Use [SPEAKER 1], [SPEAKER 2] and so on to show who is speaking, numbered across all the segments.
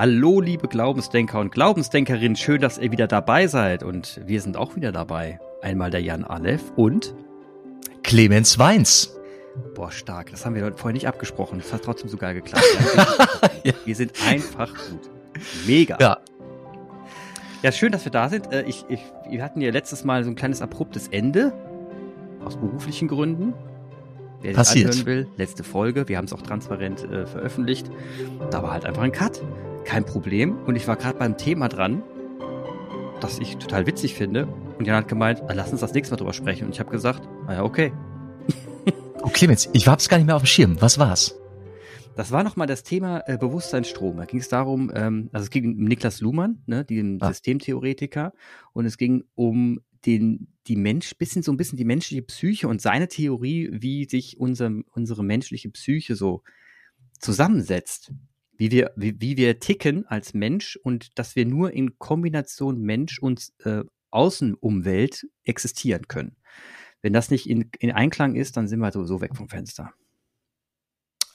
[SPEAKER 1] Hallo, liebe Glaubensdenker und Glaubensdenkerinnen, schön, dass ihr wieder dabei seid. Und wir sind auch wieder dabei. Einmal der Jan Aleph und
[SPEAKER 2] Clemens Weins.
[SPEAKER 1] Boah, stark. Das haben wir vorher nicht abgesprochen. Das hat trotzdem so geil geklappt. ja. Wir sind einfach gut. Mega.
[SPEAKER 2] Ja.
[SPEAKER 1] Ja, schön, dass wir da sind. Äh, ich, ich, wir hatten ja letztes Mal so ein kleines abruptes Ende. Aus beruflichen Gründen. Wer
[SPEAKER 2] Passiert.
[SPEAKER 1] anhören will, letzte Folge, wir haben es auch transparent äh, veröffentlicht. Da war halt einfach ein Cut. Kein Problem. Und ich war gerade beim Thema dran, das ich total witzig finde. Und Jan hat gemeint, ah, lass uns das nächste Mal drüber sprechen. Und ich habe gesagt, naja, okay.
[SPEAKER 2] oh, Clemens, ich hab's gar nicht mehr auf dem Schirm. Was war's?
[SPEAKER 1] Das war nochmal das Thema äh, Bewusstseinsstrom. Da ging es darum, ähm, also es ging um Niklas Luhmann, ne, den ah. Systemtheoretiker, und es ging um den, die Mensch, bisschen so ein bisschen die menschliche Psyche und seine Theorie, wie sich unser, unsere menschliche Psyche so zusammensetzt. Wie wir, wie, wie wir ticken als Mensch und dass wir nur in Kombination Mensch und äh, Außenumwelt existieren können. Wenn das nicht in, in Einklang ist, dann sind wir sowieso weg vom Fenster.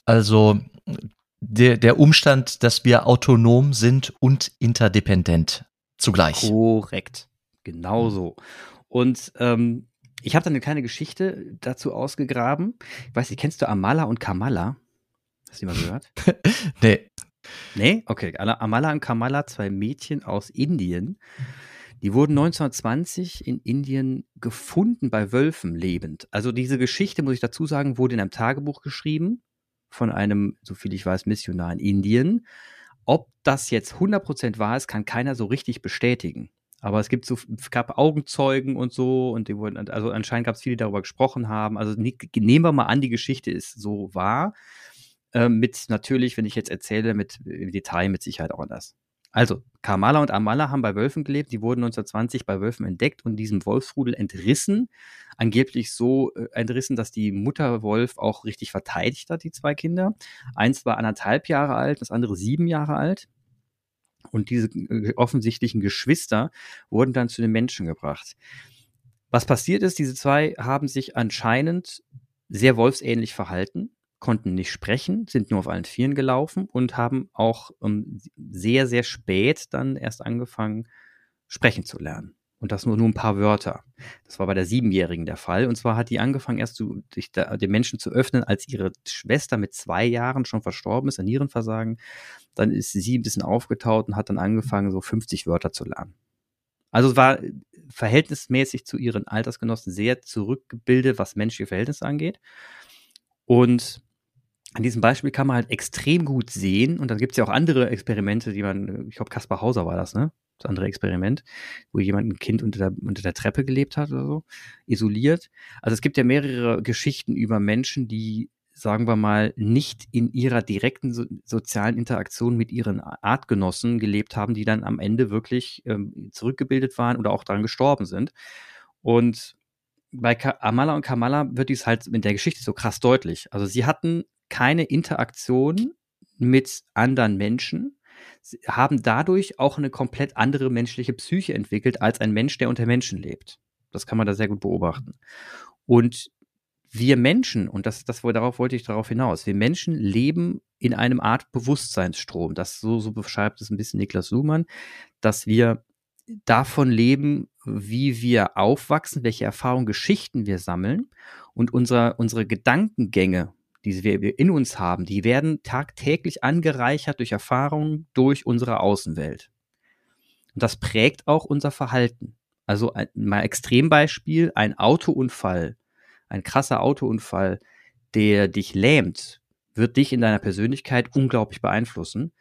[SPEAKER 2] Also der, der Umstand, dass wir autonom sind und interdependent zugleich.
[SPEAKER 1] Korrekt. Genau so. Und ähm, ich habe dann eine kleine Geschichte dazu ausgegraben. Ich weiß nicht, kennst du Amala und Kamala? Hast du die mal gehört?
[SPEAKER 2] nee.
[SPEAKER 1] Nee? Okay. Amala und Kamala, zwei Mädchen aus Indien. Die wurden 1920 in Indien gefunden bei Wölfen lebend. Also diese Geschichte, muss ich dazu sagen, wurde in einem Tagebuch geschrieben von einem, so viel ich weiß, Missionar in Indien. Ob das jetzt 100% wahr ist, kann keiner so richtig bestätigen. Aber es gibt so, es gab Augenzeugen und so und die wurden, also anscheinend gab es viele, die darüber gesprochen haben. Also nehmen wir mal an, die Geschichte ist so wahr. Äh, mit natürlich, wenn ich jetzt erzähle, mit im Detail mit Sicherheit auch anders. Also, Kamala und Amala haben bei Wölfen gelebt. Die wurden 1920 bei Wölfen entdeckt und diesem Wolfsrudel entrissen. Angeblich so äh, entrissen, dass die Mutter Wolf auch richtig verteidigt hat, die zwei Kinder. Eins war anderthalb Jahre alt, das andere sieben Jahre alt. Und diese äh, offensichtlichen Geschwister wurden dann zu den Menschen gebracht. Was passiert ist, diese zwei haben sich anscheinend sehr wolfsähnlich verhalten, konnten nicht sprechen, sind nur auf allen Vieren gelaufen und haben auch um, ähm, sehr, sehr spät dann erst angefangen, sprechen zu lernen. Und das nur, nur ein paar Wörter. Das war bei der Siebenjährigen der Fall. Und zwar hat die angefangen, erst zu, sich da, den Menschen zu öffnen, als ihre Schwester mit zwei Jahren schon verstorben ist an Nierenversagen. Dann ist sie ein bisschen aufgetaut und hat dann angefangen, so 50 Wörter zu lernen. Also es war verhältnismäßig zu ihren Altersgenossen sehr zurückgebildet, was menschliche Verhältnisse angeht. Und an diesem Beispiel kann man halt extrem gut sehen, und dann gibt es ja auch andere Experimente, die man, ich glaube, Kaspar Hauser war das, ne? Das andere Experiment, wo jemand ein Kind unter der, unter der Treppe gelebt hat oder so, isoliert. Also es gibt ja mehrere Geschichten über Menschen, die, sagen wir mal, nicht in ihrer direkten so, sozialen Interaktion mit ihren Artgenossen gelebt haben, die dann am Ende wirklich ähm, zurückgebildet waren oder auch daran gestorben sind. Und bei Amala und Kamala wird dies halt in der Geschichte so krass deutlich. Also sie hatten keine Interaktion mit anderen Menschen, haben dadurch auch eine komplett andere menschliche Psyche entwickelt als ein Mensch, der unter Menschen lebt. Das kann man da sehr gut beobachten. Und wir Menschen, und das, das darauf wollte ich darauf hinaus, wir Menschen leben in einem Art Bewusstseinsstrom. Das so, so beschreibt es ein bisschen Niklas Luhmann, dass wir davon leben, wie wir aufwachsen, welche Erfahrungen, Geschichten wir sammeln und unser, unsere Gedankengänge die wir in uns haben, die werden tagtäglich angereichert durch Erfahrungen durch unsere Außenwelt. Und das prägt auch unser Verhalten. Also ein, mal Extrembeispiel, ein Autounfall, ein krasser Autounfall, der dich lähmt, wird dich in deiner Persönlichkeit unglaublich beeinflussen.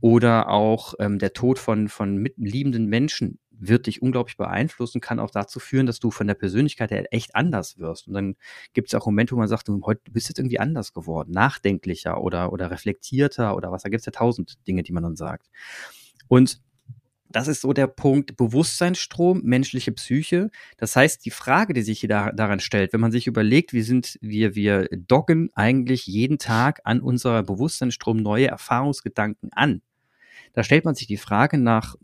[SPEAKER 1] Oder auch ähm, der Tod von, von liebenden Menschen wird dich unglaublich beeinflussen, kann auch dazu führen, dass du von der Persönlichkeit her echt anders wirst. Und dann gibt es auch Momente, wo man sagt, du, heute, bist jetzt irgendwie anders geworden, nachdenklicher oder, oder reflektierter oder was. Da gibt es ja tausend Dinge, die man dann sagt. Und das ist so der Punkt Bewusstseinsstrom, menschliche Psyche. Das heißt, die Frage, die sich hier da, daran stellt, wenn man sich überlegt, wir sind, wir, wir doggen eigentlich jeden Tag an unserer Bewusstseinsstrom neue Erfahrungsgedanken an. Da stellt man sich die Frage nach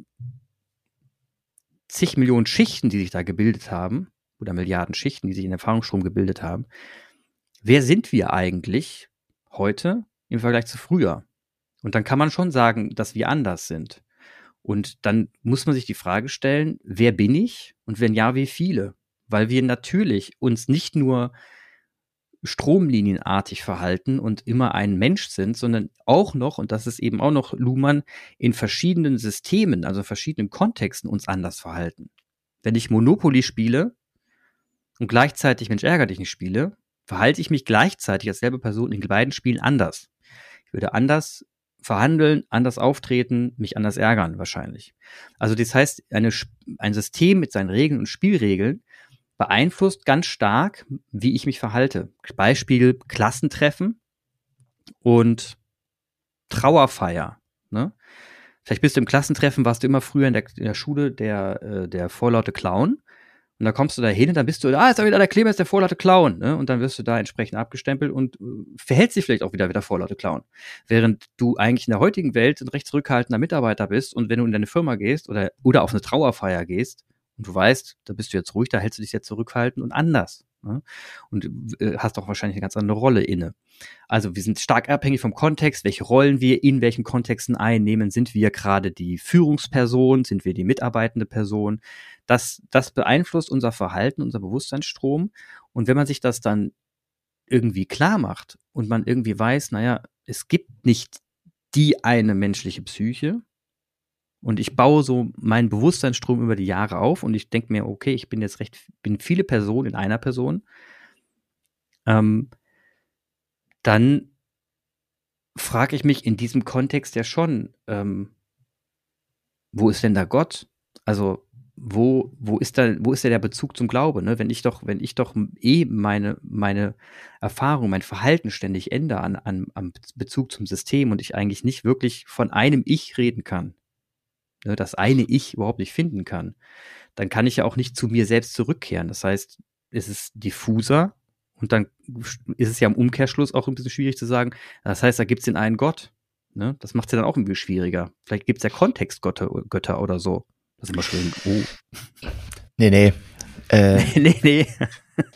[SPEAKER 1] zig Millionen Schichten, die sich da gebildet haben, oder Milliarden Schichten, die sich in Erfahrungsstrom gebildet haben. Wer sind wir eigentlich heute im Vergleich zu früher? Und dann kann man schon sagen, dass wir anders sind. Und dann muss man sich die Frage stellen, wer bin ich? Und wenn ja, wie viele? Weil wir natürlich uns nicht nur stromlinienartig verhalten und immer ein Mensch sind, sondern auch noch, und das ist eben auch noch Luhmann, in verschiedenen Systemen, also verschiedenen Kontexten uns anders verhalten. Wenn ich Monopoly spiele und gleichzeitig Mensch ärger dich nicht spiele, verhalte ich mich gleichzeitig als selbe Person in beiden Spielen anders. Ich würde anders verhandeln, anders auftreten, mich anders ärgern wahrscheinlich. Also das heißt, eine, ein System mit seinen Regeln und Spielregeln beeinflusst ganz stark, wie ich mich verhalte. Beispiel Klassentreffen und Trauerfeier. Ne? Vielleicht bist du im Klassentreffen, warst du immer früher in der, in der Schule der, äh, der vorlaute Clown. Und da kommst du da hin und dann bist du, ah, ist da wieder der Clemens, der vorlaute Clown. Ne? Und dann wirst du da entsprechend abgestempelt und äh, verhältst dich vielleicht auch wieder wie der vorlaute Clown. Während du eigentlich in der heutigen Welt ein recht zurückhaltender Mitarbeiter bist und wenn du in deine Firma gehst oder, oder auf eine Trauerfeier gehst, und du weißt, da bist du jetzt ruhig, da hältst du dich jetzt zurückhalten und anders. Ne? Und äh, hast auch wahrscheinlich eine ganz andere Rolle inne. Also wir sind stark abhängig vom Kontext, welche Rollen wir in welchen Kontexten einnehmen. Sind wir gerade die Führungsperson? Sind wir die mitarbeitende Person? Das, das beeinflusst unser Verhalten, unser Bewusstseinsstrom. Und wenn man sich das dann irgendwie klar macht und man irgendwie weiß, naja, es gibt nicht die eine menschliche Psyche, und ich baue so meinen Bewusstseinsstrom über die Jahre auf und ich denke mir, okay, ich bin jetzt recht, bin viele Personen in einer Person. Ähm, dann frage ich mich in diesem Kontext ja schon, ähm, wo ist denn da Gott? Also, wo, wo ist da, wo ist da der Bezug zum Glaube? Ne? Wenn ich doch, wenn ich doch eh meine, meine Erfahrung, mein Verhalten ständig ändere an, an, am Bezug zum System und ich eigentlich nicht wirklich von einem Ich reden kann, ne, das eine Ich überhaupt nicht finden kann, dann kann ich ja auch nicht zu mir selbst zurückkehren. Das heißt, es ist diffuser und dann ist es ja im Umkehrschluss auch ein bisschen schwierig zu sagen, das heißt, da gibt es den einen Gott. Ne? Das macht es ja dann auch irgendwie schwieriger. Vielleicht gibt es ja Kontextgötter Götter oder so. Das ist immer schön. Oh.
[SPEAKER 2] Nee, nee.
[SPEAKER 1] Äh, nee, nee.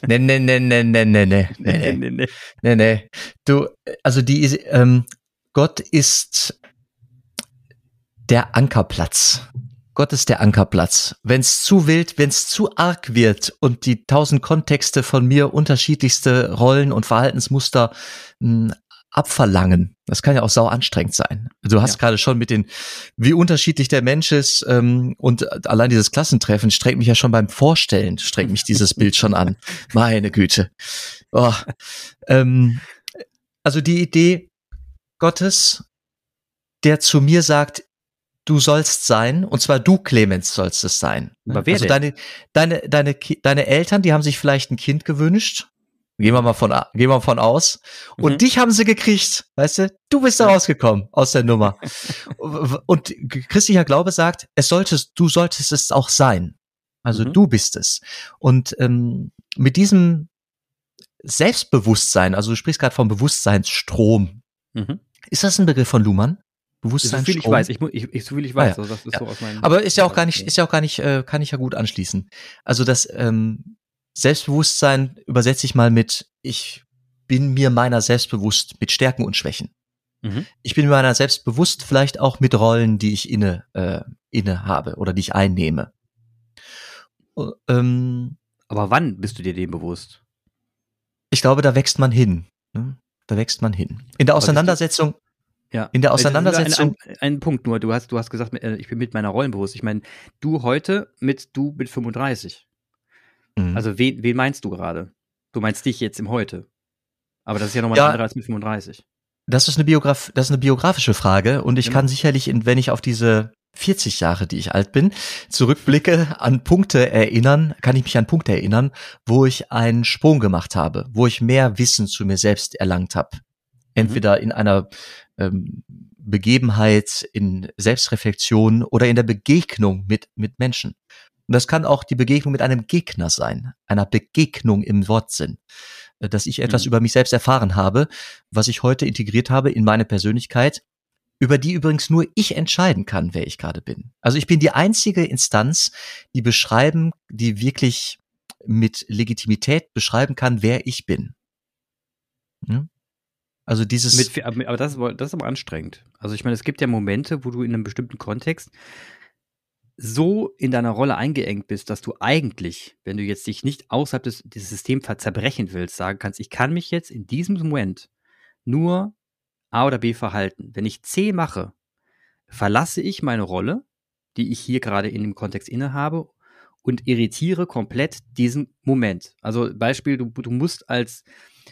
[SPEAKER 2] Nee, nee, nee, nee, nee, nee, nee, nee, nee, nee, nee, nee. Du, also die, ähm, Gott ist der Ankerplatz. Gott ist der Ankerplatz. Wenn es zu wild, wenn es zu arg wird und die tausend Kontexte von mir unterschiedlichste Rollen und Verhaltensmuster mh, hm, abverlangen, das kann ja auch sau anstrengend sein. Du hast ja. gerade schon mit den, wie unterschiedlich der Mensch ist ähm, und allein dieses Klassentreffen strengt mich ja schon beim Vorstellen, strengt mich dieses Bild schon an. Meine Güte. Oh. Ähm, also die Idee Gottes, der zu mir sagt, du sollst sein, und zwar du, Clemens, sollst es sein.
[SPEAKER 1] Aber wer
[SPEAKER 2] also
[SPEAKER 1] denn?
[SPEAKER 2] deine, deine, deine, deine Eltern, die haben sich vielleicht ein Kind gewünscht. Gehen wir mal von, gehen wir von aus. Und mhm. dich haben sie gekriegt, weißt du? Du bist da rausgekommen aus der Nummer. und christlicher Glaube sagt, es solltest, du solltest es auch sein. Also mhm. du bist es. Und ähm, mit diesem Selbstbewusstsein, also du sprichst gerade vom Bewusstseinsstrom. Mhm. Ist das ein Begriff von Luhmann?
[SPEAKER 1] Bewusstsein. So viel ich weiß, ich, ich, so viel ich weiß. Ah, ja. also das ist
[SPEAKER 2] ja.
[SPEAKER 1] so aus meinem
[SPEAKER 2] Aber ist ja auch gar nicht, ist ja auch gar nicht, äh, kann ich ja gut anschließen. Also das ähm, Selbstbewusstsein übersetze ich mal mit, ich bin mir meiner selbst bewusst mit Stärken und Schwächen. Mhm. Ich bin mir meiner selbst bewusst, vielleicht auch mit Rollen, die ich inne, äh, inne habe oder die ich einnehme.
[SPEAKER 1] Ähm, Aber wann bist du dir dem bewusst?
[SPEAKER 2] Ich glaube, da wächst man hin. Ne? Da wächst man hin. In der Auseinandersetzung,
[SPEAKER 1] ja.
[SPEAKER 2] In der Auseinandersetzung.
[SPEAKER 1] Ein, ein, ein, Punkt nur. Du hast, du hast gesagt, äh, ich bin mit meiner Rollen bewusst. Ich meine, du heute mit du mit 35. Mhm. Also wen, wen meinst du gerade? Du meinst dich jetzt im Heute. Aber das ist ja nochmal ja, anderes als mit 35.
[SPEAKER 2] Das ist eine Biograf, das ist eine biografische Frage und ich genau. kann sicherlich, wenn ich auf diese 40 Jahre, die ich alt bin, zurückblicke, an Punkte erinnern, kann ich mich an Punkte erinnern, wo ich einen Sprung gemacht habe, wo ich mehr Wissen zu mir selbst erlangt habe. Entweder in einer ähm, Begebenheit, in Selbstreflexion oder in der Begegnung mit, mit Menschen. Und das kann auch die Begegnung mit einem Gegner sein, einer Begegnung im Wortsinn, äh, dass ich etwas mhm. über mich selbst erfahren habe, was ich heute integriert habe in meine Persönlichkeit, über die übrigens nur ich entscheiden kann, wer ich gerade bin. Also ich bin die einzige Instanz, die beschreiben, die wirklich mit Legitimität beschreiben kann, wer ich bin. Hm? Also dieses.
[SPEAKER 1] Mit, aber das, das ist aber anstrengend. Also ich meine, es gibt ja Momente, wo du in einem bestimmten Kontext so in deiner Rolle eingeengt bist, dass du eigentlich, wenn du jetzt dich nicht außerhalb des, des Systems zerbrechen willst, sagen kannst, ich kann mich jetzt in diesem Moment nur A oder B verhalten. Wenn ich C mache, verlasse ich meine Rolle, die ich hier gerade in dem Kontext innehabe und irritiere komplett diesen Moment. Also Beispiel, du, du musst als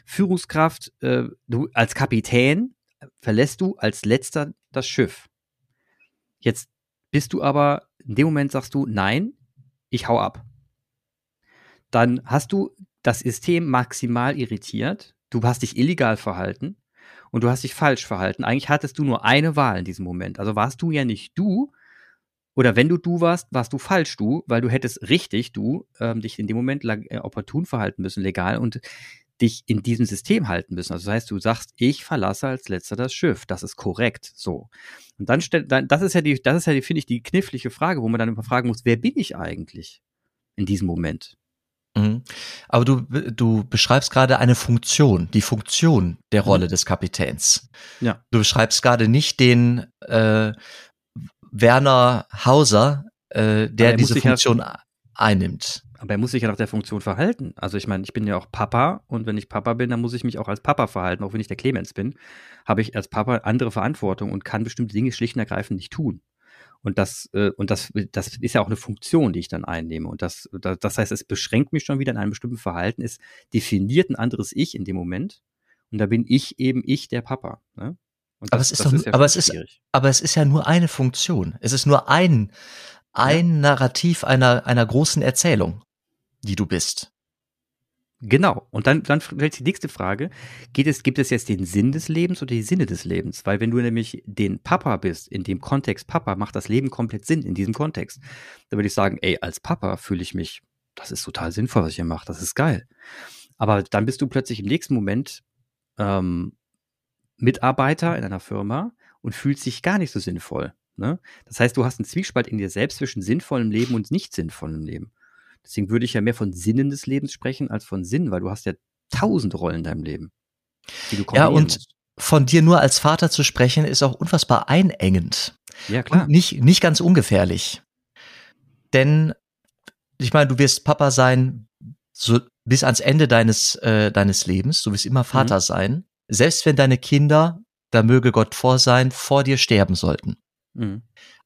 [SPEAKER 1] Führungskraft, äh, du als Kapitän verlässt du als letzter das Schiff. Jetzt bist du aber, in dem Moment sagst du, nein, ich hau ab. Dann hast du das System maximal irritiert, du hast dich illegal verhalten und du hast dich falsch verhalten. Eigentlich hattest du nur eine Wahl in diesem Moment. Also warst du ja nicht du, oder wenn du du warst, warst du falsch du, weil du hättest richtig du ähm, dich in dem Moment äh, opportun verhalten müssen, legal und dich in diesem System halten müssen. Also das heißt, du sagst, ich verlasse als letzter das Schiff. Das ist korrekt. So. Und dann stellt, dann, das ist ja die, das ist ja die, finde ich, die knifflige Frage, wo man dann immer fragen muss, wer bin ich eigentlich in diesem Moment?
[SPEAKER 2] Mhm. Aber du, du beschreibst gerade eine Funktion, die Funktion der Rolle mhm. des Kapitäns. Ja. Du beschreibst gerade nicht den äh, Werner Hauser, äh, der diese Funktion ja, einnimmt.
[SPEAKER 1] Aber er muss sich ja nach der Funktion verhalten. Also ich meine, ich bin ja auch Papa und wenn ich Papa bin, dann muss ich mich auch als Papa verhalten. Auch wenn ich der Clemens bin, habe ich als Papa andere Verantwortung und kann bestimmte Dinge schlicht und ergreifend nicht tun. Und das, äh, und das, das ist ja auch eine Funktion, die ich dann einnehme. Und das, das heißt, es beschränkt mich schon wieder in einem bestimmten Verhalten. Es definiert ein anderes Ich in dem Moment. Und da bin ich eben ich, der Papa. Ne?
[SPEAKER 2] aber es ist doch, ist ja aber es ist, aber es ist ja nur eine Funktion. Es ist nur ein, ein ja. Narrativ einer, einer großen Erzählung, die du bist.
[SPEAKER 1] Genau. Und dann, dann stellt sich die nächste Frage. Geht es, gibt es jetzt den Sinn des Lebens oder die Sinne des Lebens? Weil wenn du nämlich den Papa bist, in dem Kontext Papa, macht das Leben komplett Sinn in diesem Kontext. Da würde ich sagen, ey, als Papa fühle ich mich, das ist total sinnvoll, was ich hier mache, das ist geil. Aber dann bist du plötzlich im nächsten Moment ähm, Mitarbeiter in einer Firma und fühlt sich gar nicht so sinnvoll. Ne? Das heißt, du hast einen Zwiespalt in dir selbst zwischen sinnvollem Leben und nicht sinnvollem Leben. Deswegen würde ich ja mehr von Sinnen des Lebens sprechen als von Sinn, weil du hast ja tausend Rollen in deinem Leben.
[SPEAKER 2] ja, und musst. von dir nur als Vater zu sprechen, ist auch unfassbar einengend.
[SPEAKER 1] Ja, klar.
[SPEAKER 2] Und nicht, nicht ganz ungefährlich. Denn, ich meine, du wirst Papa sein, so bis ans Ende deines, äh, deines Lebens. Du wirst immer Vater mhm. sein selbst wenn deine Kinder, da möge Gott vor sein, vor dir sterben sollten. Mhm.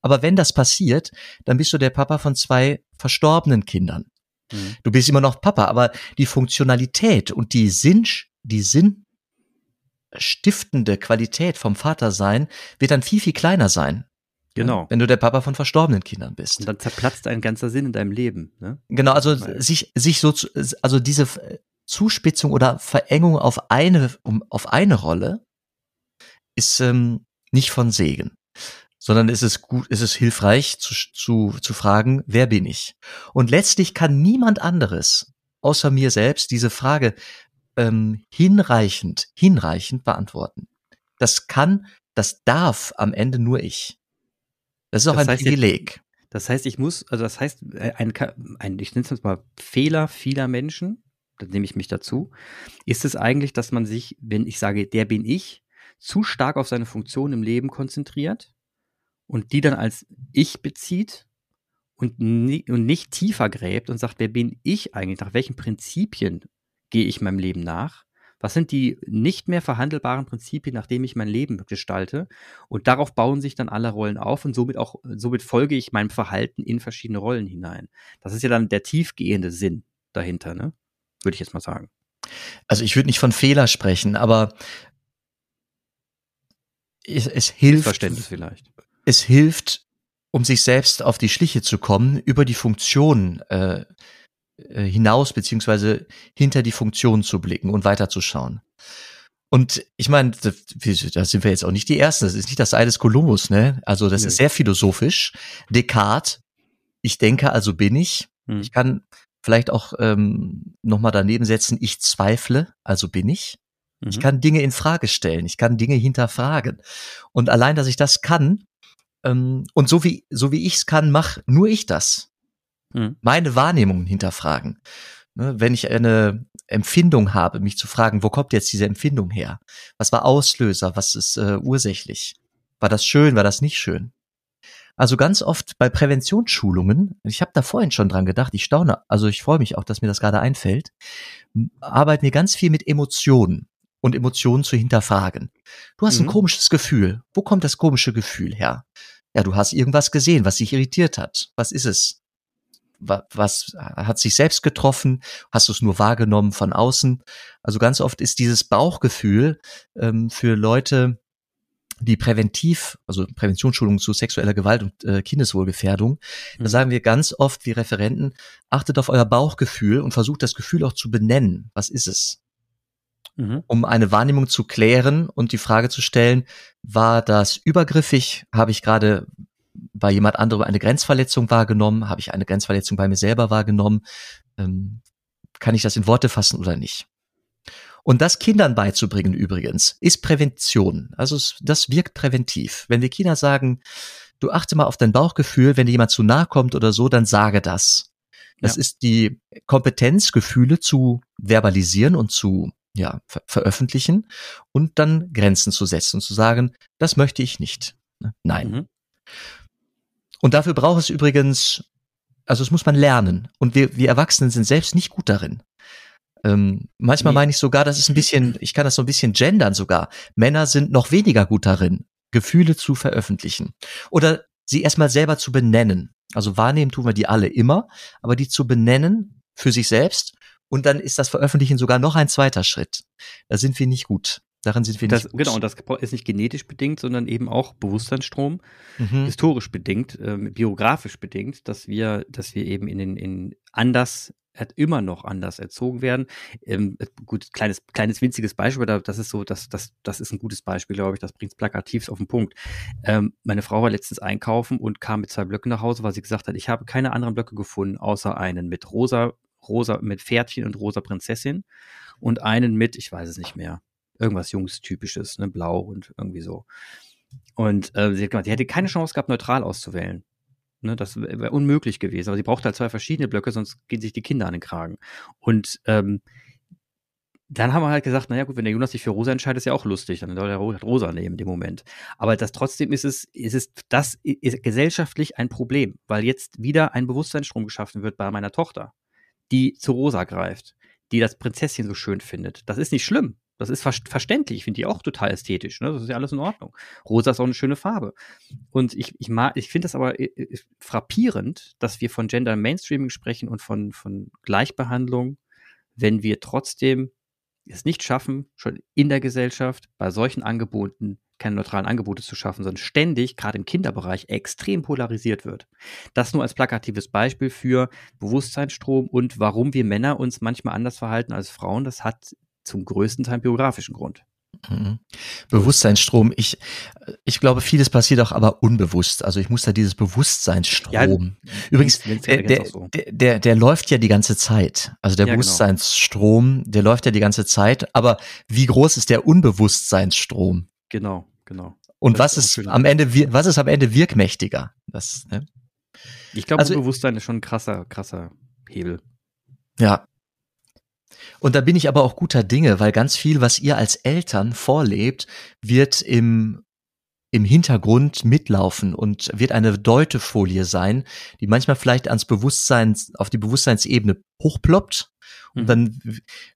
[SPEAKER 2] Aber wenn das passiert, dann bist du der Papa von zwei verstorbenen Kindern. Mhm. Du bist immer noch Papa, aber die Funktionalität und die Sinn, die sinnstiftende Qualität vom Vatersein wird dann viel, viel kleiner sein.
[SPEAKER 1] Genau.
[SPEAKER 2] Wenn du der Papa von verstorbenen Kindern bist.
[SPEAKER 1] Und dann zerplatzt ein ganzer Sinn in deinem Leben. Ne?
[SPEAKER 2] Genau, also sich, sich so, zu, also diese Zuspitzung oder Verengung auf eine, um, auf eine Rolle ist ähm, nicht von Segen, sondern ist es gut, ist es hilfreich zu, zu, zu fragen, wer bin ich? Und letztlich kann niemand anderes außer mir selbst diese Frage ähm, hinreichend, hinreichend beantworten. Das kann, das darf am Ende nur ich. Das ist auch das ein Privileg.
[SPEAKER 1] das heißt, ich muss, also das heißt, äh, ein, ein ich nenne es mal Fehler vieler Menschen da nehme ich mich dazu, ist es eigentlich, dass man sich, wenn ich sage, der bin ich, zu stark auf seine Funktion im Leben konzentriert und die dann als ich bezieht und, nie, und nicht tiefer gräbt und sagt, wer bin ich eigentlich, nach welchen Prinzipien gehe ich meinem Leben nach, was sind die nicht mehr verhandelbaren Prinzipien, nach denen ich mein Leben gestalte? Und darauf bauen sich dann alle Rollen auf und somit auch, somit folge ich meinem Verhalten in verschiedene Rollen hinein. Das ist ja dann der tiefgehende Sinn dahinter, ne? würde ich jetzt mal sagen.
[SPEAKER 2] Also ich würde nicht von Fehler sprechen, aber es, es hilft.
[SPEAKER 1] Verständnis vielleicht.
[SPEAKER 2] Es hilft, um sich selbst auf die Schliche zu kommen, über die Funktion äh, äh hinaus beziehungsweise hinter die Funktion zu blicken und weiterzuschauen. Und ich meine, da sind wir jetzt auch nicht die Ersten. Das ist nicht das Ei des Kolumbus, ne? Also das nee. ist sehr philosophisch. Descartes, ich denke, also bin ich. Hm. Ich kann vielleicht auch ähm, nochmal daneben setzen, ich zweifle, also bin ich. Mhm. Ich kann Dinge in Frage stellen, ich kann Dinge hinterfragen. Und allein, dass ich das kann, ähm, und so wie, so wie ich es kann, mach nur ich das. Mhm. Meine Wahrnehmungen hinterfragen. Ne? Wenn ich eine Empfindung habe, mich zu fragen, wo kommt jetzt diese Empfindung her? Was war Auslöser? Was ist äh, ursächlich? War das schön? War das nicht schön? Also ganz oft bei Präventionsschulungen, ich habe da vorhin schon dran gedacht, ich staune, also ich freue mich auch, dass mir das gerade einfällt, arbeiten wir ganz viel mit Emotionen und Emotionen zu hinterfragen. Du hast mhm. ein komisches Gefühl. Wo kommt das komische Gefühl her? Ja, du hast irgendwas gesehen, was dich irritiert hat. Was ist es? was hat sich selbst getroffen? Hast du es nur wahrgenommen von außen? Also ganz oft ist dieses Bauchgefühl ähm, für Leute, die präventiv, also Präventionsschulung zu sexueller Gewalt und äh, Kindeswohlgefährdung, mhm. da sagen wir ganz oft, wie Referenten, achtet auf euer Bauchgefühl und versucht das Gefühl auch zu benennen. Was ist es? Mhm. Um eine Wahrnehmung zu klären und die Frage zu stellen, war das übergriffig? Habe ich gerade bei jemand anderem eine Grenzverletzung wahrgenommen? Habe ich eine Grenzverletzung bei mir selber wahrgenommen? Ähm, kann ich das in Worte fassen oder nicht? Und das Kindern beizubringen übrigens, ist Prävention. Also das wirkt präventiv. Wenn wir Kinder sagen, du achte mal auf dein Bauchgefühl, wenn dir jemand zu nahe kommt oder so, dann sage das. Das ja. ist die Kompetenz, Gefühle zu verbalisieren und zu ja, ver veröffentlichen und dann Grenzen zu setzen und zu sagen, das möchte ich nicht. Nein. Mhm. Und dafür braucht es übrigens, also es muss man lernen. Und wir, wir Erwachsenen sind selbst nicht gut darin. Ähm, manchmal meine ich sogar, das ist ein bisschen, ich kann das so ein bisschen gendern sogar. Männer sind noch weniger gut darin, Gefühle zu veröffentlichen. Oder sie erstmal selber zu benennen. Also wahrnehmen tun wir die alle immer, aber die zu benennen für sich selbst und dann ist das Veröffentlichen sogar noch ein zweiter Schritt. Da sind wir nicht gut. Daran sind wir
[SPEAKER 1] das,
[SPEAKER 2] nicht
[SPEAKER 1] gut. Genau, und das ist nicht genetisch bedingt, sondern eben auch Bewusstseinsstrom, mhm. historisch bedingt, äh, biografisch bedingt, dass wir, dass wir eben in den in anders immer noch anders erzogen werden. Ähm, gut, kleines, kleines winziges Beispiel, das ist so, das, das, das ist ein gutes Beispiel, glaube ich, das bringt es plakativ auf den Punkt. Ähm, meine Frau war letztens einkaufen und kam mit zwei Blöcken nach Hause, weil sie gesagt hat, ich habe keine anderen Blöcke gefunden, außer einen mit rosa, rosa, mit Pferdchen und rosa Prinzessin und einen mit, ich weiß es nicht mehr, irgendwas Jungstypisches, ne, blau und irgendwie so. Und äh, sie hat gemeint, sie hätte keine Chance gehabt, neutral auszuwählen. Ne, das wäre unmöglich gewesen. Aber sie braucht halt zwei verschiedene Blöcke, sonst gehen sich die Kinder an den Kragen. Und ähm, dann haben wir halt gesagt, naja gut, wenn der Jonas sich für rosa entscheidet, ist ja auch lustig, dann soll er rosa nehmen in dem Moment. Aber das trotzdem ist es, ist es, das ist gesellschaftlich ein Problem, weil jetzt wieder ein Bewusstseinsstrom geschaffen wird bei meiner Tochter, die zu rosa greift, die das Prinzesschen so schön findet. Das ist nicht schlimm. Das ist ver verständlich. Ich finde die auch total ästhetisch. Ne? Das ist ja alles in Ordnung. Rosa ist auch eine schöne Farbe. Und ich, ich, ich finde das aber äh, äh, frappierend, dass wir von Gender Mainstreaming sprechen und von, von Gleichbehandlung, wenn wir trotzdem es nicht schaffen, schon in der Gesellschaft bei solchen Angeboten keine neutralen Angebote zu schaffen, sondern ständig, gerade im Kinderbereich, extrem polarisiert wird. Das nur als plakatives Beispiel für Bewusstseinsstrom und warum wir Männer uns manchmal anders verhalten als Frauen. Das hat zum größten Teil biografischen Grund.
[SPEAKER 2] Mhm. Bewusstseinsstrom. Ich, ich glaube, vieles passiert auch aber unbewusst. Also ich muss da dieses Bewusstseinsstrom. Ja, Übrigens, der, der, der, der, der läuft ja die ganze Zeit. Also der ja, genau. Bewusstseinsstrom, der läuft ja die ganze Zeit. Aber wie groß ist der Unbewusstseinsstrom?
[SPEAKER 1] Genau, genau.
[SPEAKER 2] Und was ist, ist am Ende, was ist am Ende wirkmächtiger? Das,
[SPEAKER 1] ne? Ich glaube, also, Bewusstsein ist schon ein krasser, krasser Hebel.
[SPEAKER 2] Ja, und da bin ich aber auch guter Dinge, weil ganz viel, was ihr als Eltern vorlebt, wird im im Hintergrund mitlaufen und wird eine Deutefolie sein, die manchmal vielleicht ans Bewusstsein, auf die Bewusstseinsebene hochploppt. Und mhm. dann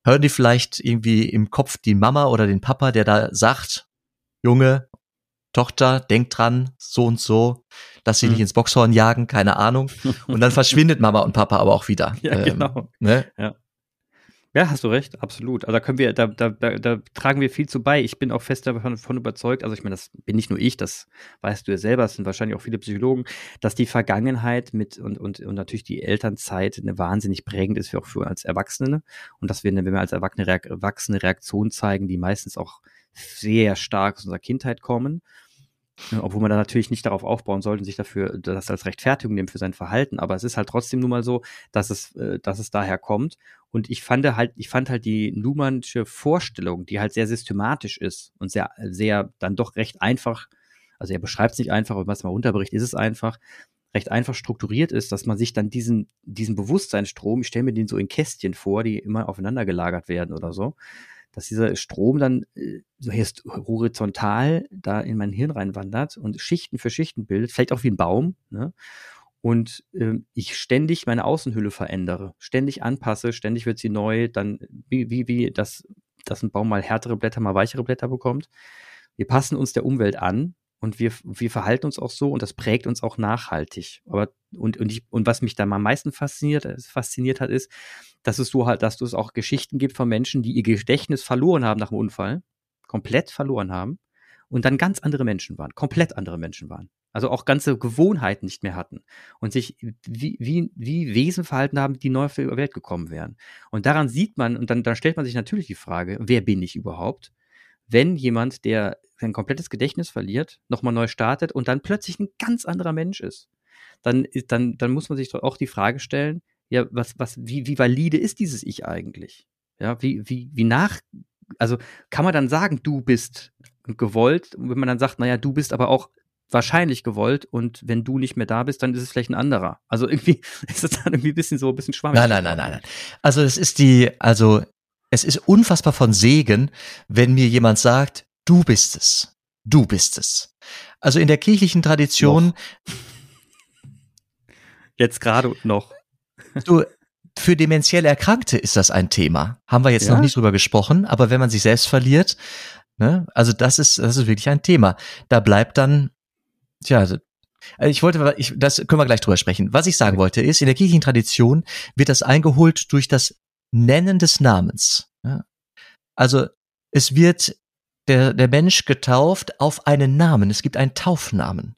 [SPEAKER 2] hören die vielleicht irgendwie im Kopf die Mama oder den Papa, der da sagt, Junge, Tochter, denk dran, so und so, dass sie mhm. nicht ins Boxhorn jagen, keine Ahnung. Und dann verschwindet Mama und Papa aber auch wieder.
[SPEAKER 1] Ja, ähm, genau. Ne? Ja. Ja, hast du recht, absolut. Also da können wir, da, da, da, da tragen wir viel zu bei. Ich bin auch fest davon, davon überzeugt, also ich meine, das bin nicht nur ich, das weißt du ja selber, es sind wahrscheinlich auch viele Psychologen, dass die Vergangenheit mit und, und, und natürlich die Elternzeit eine wahnsinnig prägend ist für auch für als Erwachsene. Und dass wir, wenn wir als Erwachsene, Erwachsene Reaktionen zeigen, die meistens auch sehr stark aus unserer Kindheit kommen obwohl man da natürlich nicht darauf aufbauen sollte und sich dafür das als Rechtfertigung nehmen für sein Verhalten. Aber es ist halt trotzdem nun mal so, dass es, äh, dass es daher kommt. Und ich fand halt, ich fand halt die Numannsche Vorstellung, die halt sehr systematisch ist und sehr, sehr dann doch recht einfach. Also er beschreibt es nicht einfach, und was man unterbricht, ist es einfach. recht einfach strukturiert ist, dass man sich dann diesen, diesen Bewusstseinsstrom, ich stelle mir den so in Kästchen vor, die immer aufeinander gelagert werden oder so, dass dieser Strom dann äh, so heißt horizontal da in mein Hirn reinwandert und Schichten für Schichten bildet, vielleicht auch wie ein Baum, ne? Und äh, ich ständig meine Außenhülle verändere, ständig anpasse, ständig wird sie neu, dann wie, wie, wie das, dass ein Baum mal härtere Blätter, mal weichere Blätter bekommt. Wir passen uns der Umwelt an und wir, wir verhalten uns auch so und das prägt uns auch nachhaltig. Aber und, und, ich, und was mich da am meisten fasziniert, äh, fasziniert hat, ist, dass es so halt, dass es auch Geschichten gibt von Menschen, die ihr Gedächtnis verloren haben nach dem Unfall, komplett verloren haben und dann ganz andere Menschen waren, komplett andere Menschen waren. Also auch ganze Gewohnheiten nicht mehr hatten und sich wie, wie, wie Wesen verhalten haben, die neu auf die Welt gekommen wären. Und daran sieht man, und dann, dann stellt man sich natürlich die Frage, wer bin ich überhaupt? Wenn jemand, der sein komplettes Gedächtnis verliert, nochmal neu startet und dann plötzlich ein ganz anderer Mensch ist, dann, dann, dann muss man sich auch die Frage stellen, ja, was, was, wie, wie valide ist dieses Ich eigentlich? Ja, wie, wie, wie nach, also kann man dann sagen, du bist gewollt, wenn man dann sagt, naja, du bist aber auch wahrscheinlich gewollt und wenn du nicht mehr da bist, dann ist es vielleicht ein anderer. Also irgendwie ist es dann irgendwie ein bisschen so ein bisschen schwammig.
[SPEAKER 2] Nein, nein, nein, nein, nein. Also es ist die, also es ist unfassbar von Segen, wenn mir jemand sagt, Du bist es. Du bist es. Also in der kirchlichen Tradition. Noch.
[SPEAKER 1] Jetzt gerade noch.
[SPEAKER 2] Du, für dementiell Erkrankte ist das ein Thema. Haben wir jetzt ja? noch nicht drüber gesprochen, aber wenn man sich selbst verliert, ne, also das ist, das ist wirklich ein Thema. Da bleibt dann, tja, also ich wollte, ich, das können wir gleich drüber sprechen. Was ich sagen wollte ist, in der kirchlichen Tradition wird das eingeholt durch das Nennen des Namens. Also es wird der, der Mensch getauft auf einen Namen. Es gibt einen Taufnamen.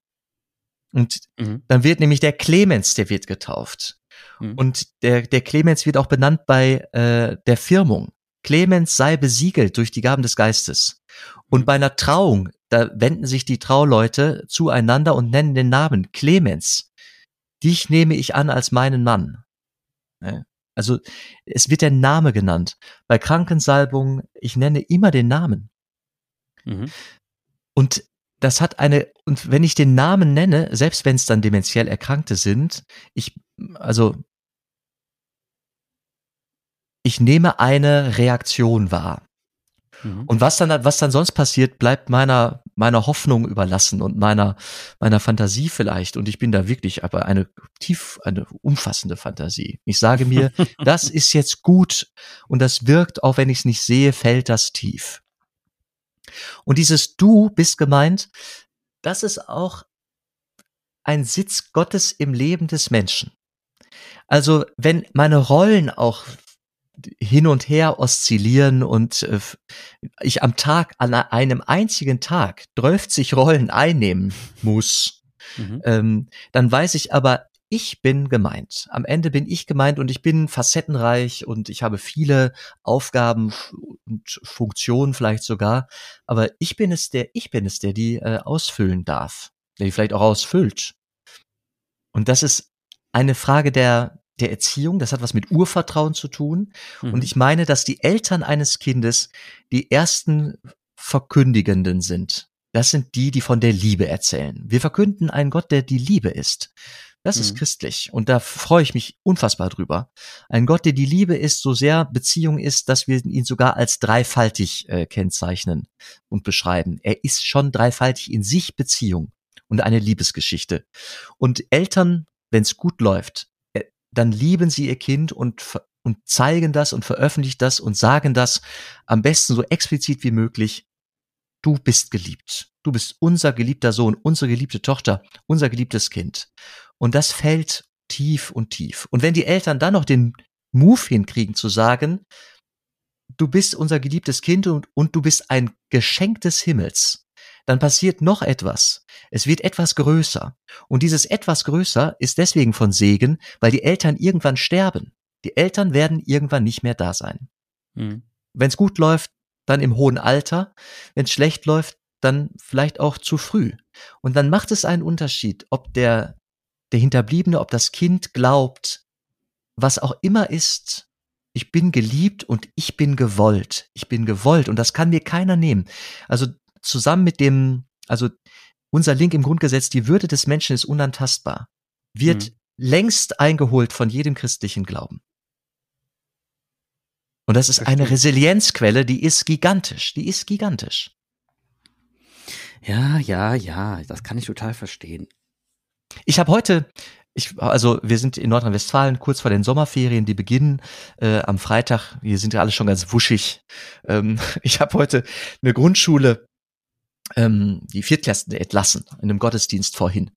[SPEAKER 2] Und mhm. dann wird nämlich der Clemens, der wird getauft. Mhm. Und der, der Clemens wird auch benannt bei äh, der Firmung. Clemens sei besiegelt durch die Gaben des Geistes. Und mhm. bei einer Trauung, da wenden sich die Trauleute zueinander und nennen den Namen Clemens. Dich nehme ich an als meinen Mann. Also es wird der Name genannt. Bei Krankensalbungen, ich nenne immer den Namen. Mhm. Und das hat eine, und wenn ich den Namen nenne, selbst wenn es dann dementiell Erkrankte sind, ich, also, ich nehme eine Reaktion wahr. Mhm. Und was dann, was dann sonst passiert, bleibt meiner, meiner Hoffnung überlassen und meiner, meiner Fantasie vielleicht. Und ich bin da wirklich aber eine tief, eine umfassende Fantasie. Ich sage mir, das ist jetzt gut und das wirkt, auch wenn ich es nicht sehe, fällt das tief. Und dieses Du bist gemeint, das ist auch ein Sitz Gottes im Leben des Menschen. Also wenn meine Rollen auch hin und her oszillieren und äh, ich am Tag, an einem einzigen Tag 30 Rollen einnehmen muss, mhm. ähm, dann weiß ich aber, ich bin gemeint. Am Ende bin ich gemeint und ich bin facettenreich und ich habe viele Aufgaben und Funktionen vielleicht sogar. Aber ich bin es, der ich bin es, der die äh, ausfüllen darf, der die vielleicht auch ausfüllt. Und das ist eine Frage der der Erziehung. Das hat was mit Urvertrauen zu tun. Mhm. Und ich meine, dass die Eltern eines Kindes die ersten Verkündigenden sind. Das sind die, die von der Liebe erzählen. Wir verkünden einen Gott, der die Liebe ist. Das mhm. ist christlich und da freue ich mich unfassbar drüber. Ein Gott, der die Liebe ist, so sehr Beziehung ist, dass wir ihn sogar als dreifaltig äh, kennzeichnen und beschreiben. Er ist schon dreifaltig in sich Beziehung und eine Liebesgeschichte. Und Eltern, wenn es gut läuft, äh, dann lieben sie ihr Kind und und zeigen das und veröffentlichen das und sagen das am besten so explizit wie möglich. Du bist geliebt. Du bist unser geliebter Sohn, unsere geliebte Tochter, unser geliebtes Kind. Und das fällt tief und tief. Und wenn die Eltern dann noch den Move hinkriegen zu sagen, du bist unser geliebtes Kind und, und du bist ein Geschenk des Himmels, dann passiert noch etwas. Es wird etwas größer. Und dieses etwas größer ist deswegen von Segen, weil die Eltern irgendwann sterben. Die Eltern werden irgendwann nicht mehr da sein. Mhm. Wenn es gut läuft, dann im hohen Alter. Wenn es schlecht läuft, dann vielleicht auch zu früh. Und dann macht es einen Unterschied, ob der der Hinterbliebene, ob das Kind glaubt, was auch immer ist, ich bin geliebt und ich bin gewollt. Ich bin gewollt und das kann mir keiner nehmen. Also zusammen mit dem, also unser Link im Grundgesetz, die Würde des Menschen ist unantastbar. wird mhm. längst eingeholt von jedem christlichen Glauben. Und das ist eine Resilienzquelle, die ist gigantisch, die ist gigantisch.
[SPEAKER 1] Ja, ja, ja, das kann ich total verstehen.
[SPEAKER 2] Ich habe heute, ich, also wir sind in Nordrhein-Westfalen kurz vor den Sommerferien, die beginnen äh, am Freitag. Wir sind ja alle schon ganz wuschig. Ähm, ich habe heute eine Grundschule, ähm, die Viertklässler entlassen, in einem Gottesdienst vorhin,